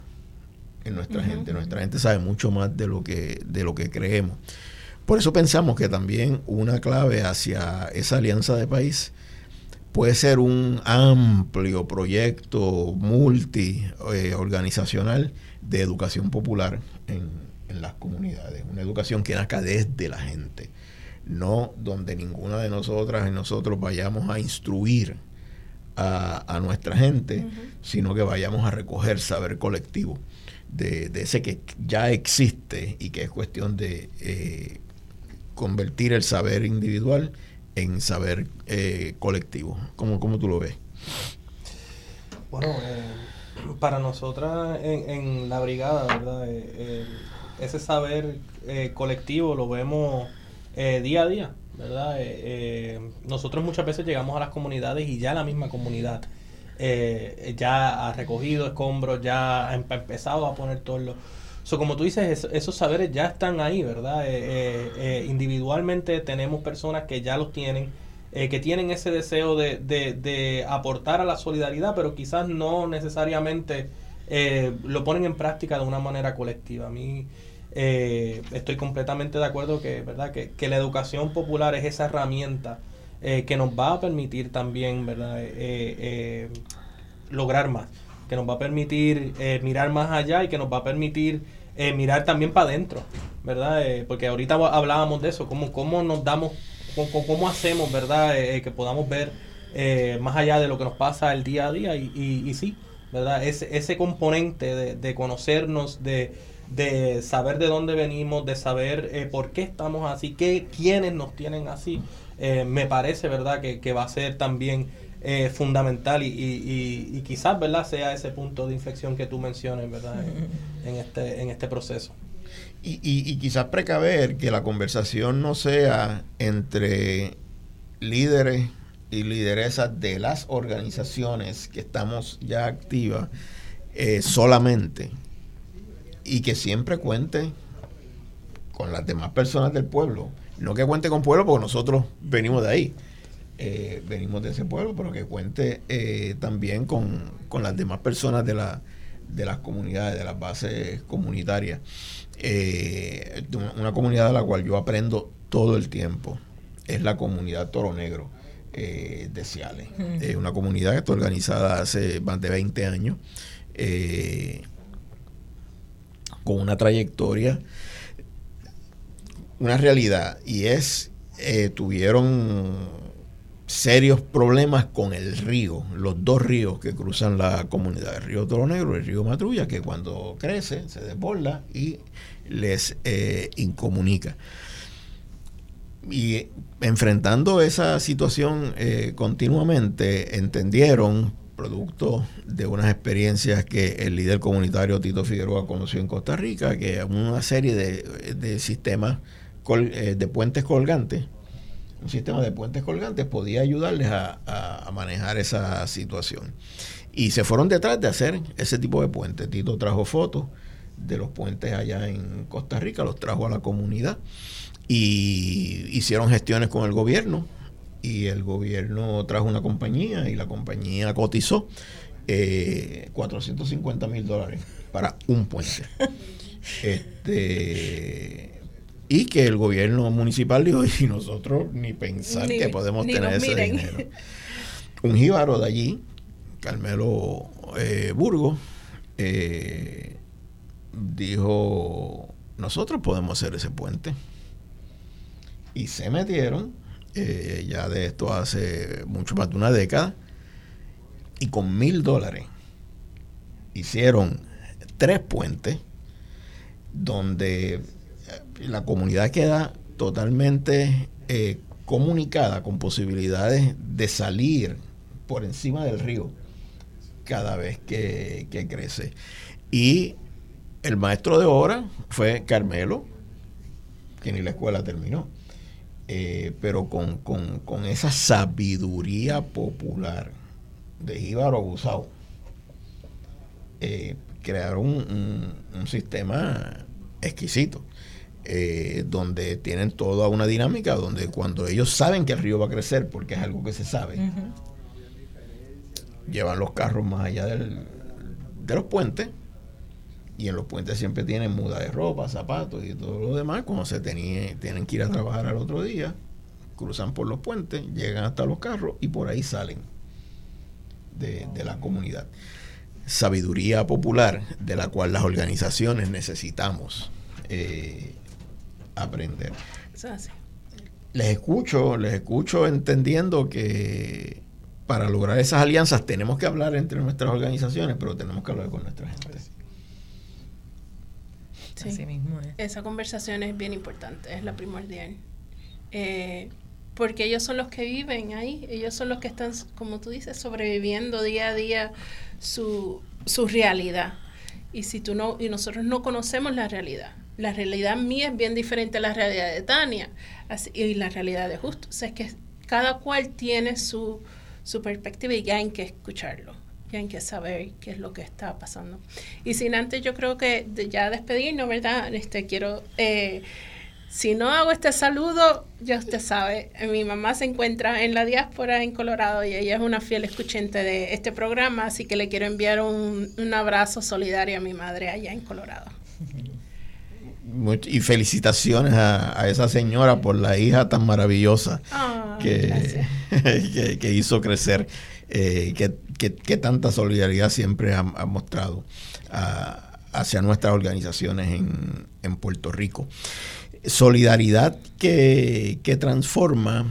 en nuestra gente. Nuestra gente sabe mucho más de lo que, de lo que creemos. Por eso pensamos que también una clave hacia esa alianza de país puede ser un amplio proyecto multi-organizacional eh, de educación popular en, las comunidades, una educación que nazca desde la gente, no donde ninguna de nosotras y nosotros vayamos a instruir a, nuestra gente, sino que vayamos a recoger saber colectivo de, ese que ya existe y que es cuestión de eh, convertir el saber individual en saber eh, colectivo. ¿Cómo, ¿Cómo, tú lo ves? Bueno, eh, para nosotras en, la brigada, ¿verdad? Eh, ese saber colectivo lo vemos día a día, ¿verdad? nosotros muchas veces llegamos a las comunidades y ya la misma comunidad ya ha recogido escombros, ya ha empezado a poner todos los So, como tú dices, esos saberes ya están ahí, ¿verdad? Eh, eh, eh, individualmente tenemos personas que ya los tienen, que tienen ese deseo de, de, aportar a la solidaridad, pero quizás no necesariamente lo ponen en práctica de una manera colectiva. A mí estoy completamente de acuerdo que, ¿verdad? Que, que, la educación popular es esa herramienta que nos va a permitir también, ¿verdad? lograr más que nos va a permitir eh, mirar más allá y que nos va a permitir eh, mirar también para adentro, ¿verdad? Eh, porque ahorita hablábamos de eso, cómo, cómo nos damos, cómo, cómo hacemos, ¿verdad? que podamos ver más allá de lo que nos pasa el día a día y, y, sí, ¿verdad? Ese, ese componente de, de conocernos, de, de, saber de dónde venimos, de saber por qué estamos así, qué, quiénes nos tienen así, me parece, ¿verdad? Que, que va a ser también eh, fundamental y, y, quizás verdad sea ese punto de inflexión que tú mencionas verdad en, este en este proceso. Y, y, quizás precaver que la conversación no sea entre líderes y lideresas de las organizaciones que estamos ya activas eh, solamente. Y que siempre cuente con las demás personas del pueblo no que cuente con pueblo porque nosotros venimos de ahí eh, venimos de ese pueblo, pero que cuente eh, también con, las demás personas de, la, de las comunidades, de las bases comunitarias. Eh, una comunidad de la cual yo aprendo todo el tiempo es la comunidad Toro Negro de Ciales. Es una comunidad que está organizada hace más de 20 años, con una trayectoria, una realidad, y es, tuvieron serios problemas con el río, los dos ríos que cruzan la comunidad, el río Toro Negro y el río Matrulla, que cuando crece se desborda y les eh, incomunica. Y enfrentando esa situación eh, continuamente, entendieron, producto de unas experiencias que el líder comunitario Tito Figueroa conoció en Costa Rica, que una serie de, sistemas eh, de puentes colgantes un sistema de puentes colgantes podía ayudarles a, manejar esa situación. Y se fueron detrás de hacer ese tipo de puentes. Tito trajo fotos de los puentes allá en Costa Rica, los trajo a la comunidad y hicieron gestiones con el gobierno y el gobierno trajo una compañía y la compañía cotizó 450 eh, mil dólares para un puente. Este, y que el gobierno municipal dijo, y nosotros ni pensar que podemos tener ese dinero. Un jíbaro de allí, Carmelo eh, Burgo, eh, dijo, nosotros podemos hacer ese puente. Y se metieron, eh, ya de esto hace mucho más de una década, y con mil dólares hicieron tres puentes donde la comunidad queda totalmente eh, comunicada con posibilidades de salir por encima del río cada vez que, crece. Y el maestro de obra fue Carmelo, que ni la escuela terminó, eh, pero con, esa sabiduría popular de Jíbaro Abusado, eh, crearon un sistema exquisito. Eh, donde tienen toda una dinámica, donde cuando ellos saben que el río va a crecer, porque es algo que se sabe, llevan los carros más allá del, de los puentes y en los puentes siempre tienen muda de ropa, zapatos y todo lo demás. Cuando se tenía, tienen que ir a trabajar al otro día, cruzan por los puentes, llegan hasta los carros y por ahí salen de, la comunidad. Sabiduría popular de la cual las organizaciones necesitamos eh, aprender. Les escucho, les escucho entendiendo que para lograr esas alianzas tenemos que hablar entre nuestras organizaciones, pero tenemos que hablar con nuestra gente. Sí. mismo Esa conversación es bien importante, es la primordial. Eh, porque ellos son los que viven ahí, ellos son los que están, como tú dices, sobreviviendo día a día su, su realidad. Y si tú no, y nosotros no conocemos la realidad. La realidad mía es bien diferente a la realidad de Tania y la realidad de Justo. O sea, es que cada cual tiene su, su perspectiva y ya hay que escucharlo hay que saber qué es lo que está pasando. Y sin antes, yo creo que ya despedirnos, ¿verdad? Este, quiero, eh, si no hago este saludo, ya usted sabe, mi mamá se encuentra en la diáspora en Colorado y ella es una fiel escuchante de este programa, así que le quiero enviar un, un abrazo solidario a mi madre allá en Colorado. y felicitaciones a, esa señora por la hija tan maravillosa ah, que, que, hizo crecer, eh, que que, tanta solidaridad siempre ha, mostrado hacia nuestras organizaciones en, Puerto Rico. Solidaridad que, transforma,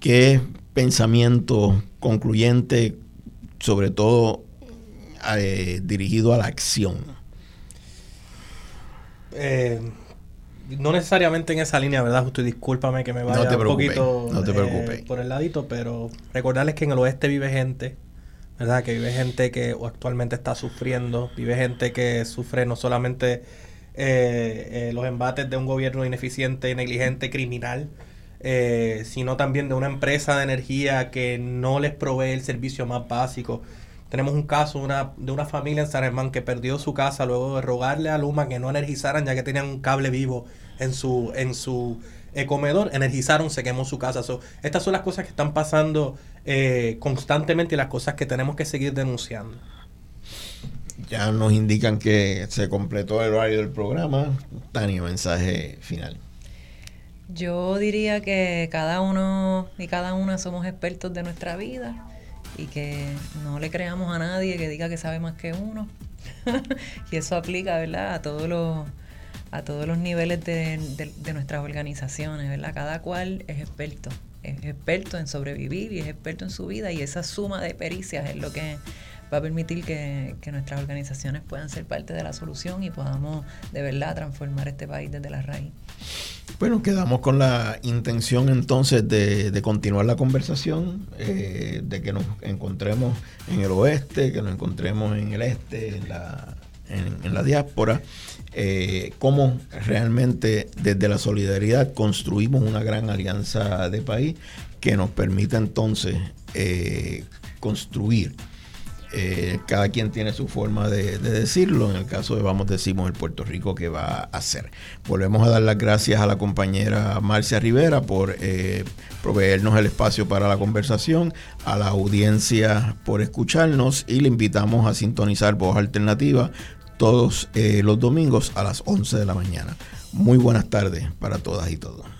que pensamiento concluyente, sobre todo eh, dirigido a la acción. Eh, no necesariamente en esa línea, ¿verdad? Justo discúlpame que me vaya un poquito no te eh, por el ladito, pero recordarles que en el oeste vive gente ¿verdad? Que vive gente que actualmente está sufriendo, vive gente que sufre no solamente eh, eh, los embates de un gobierno ineficiente, negligente, criminal, sino también de una empresa de energía que no les provee el servicio más básico. Tenemos un caso una, de una familia en San Germán que perdió su casa luego de rogarle a Luma que no energizaran ya que tenían un cable vivo en su, en su comedor, energizaron, se quemó su casa. estas son las cosas que están pasando eh, constantemente y las cosas que tenemos que seguir denunciando. Ya nos indican que se completó el horario del programa. Tania, mensaje final. Yo diría que cada uno y cada una somos expertos de nuestra vida y que no le creamos a nadie que diga que sabe más que uno. y eso aplica, ¿verdad? A todos los a todos los niveles de, nuestras organizaciones, ¿verdad? Cada cual es experto, es experto en sobrevivir y es experto en su vida y esa suma de pericias es lo que va a permitir que, nuestras organizaciones puedan ser parte de la solución y podamos de verdad transformar este país desde la raíz. Bueno, quedamos con la intención entonces de, continuar la conversación, eh, de que nos encontremos en el oeste, que nos encontremos en el este, en la, en la diáspora eh, cómo realmente desde la solidaridad construimos una gran alianza de país que nos permita entonces eh, construir. Eh, cada quien tiene su forma de, decirlo. En el caso de Vamos decimos el Puerto Rico que va a hacer. Volvemos a dar las gracias a la compañera Marcia Rivera por eh, proveernos el espacio para la conversación, a la audiencia por escucharnos y le invitamos a sintonizar Voz Alternativa todos eh, los domingos a las 11 de la mañana. Muy buenas tardes para todas y todos.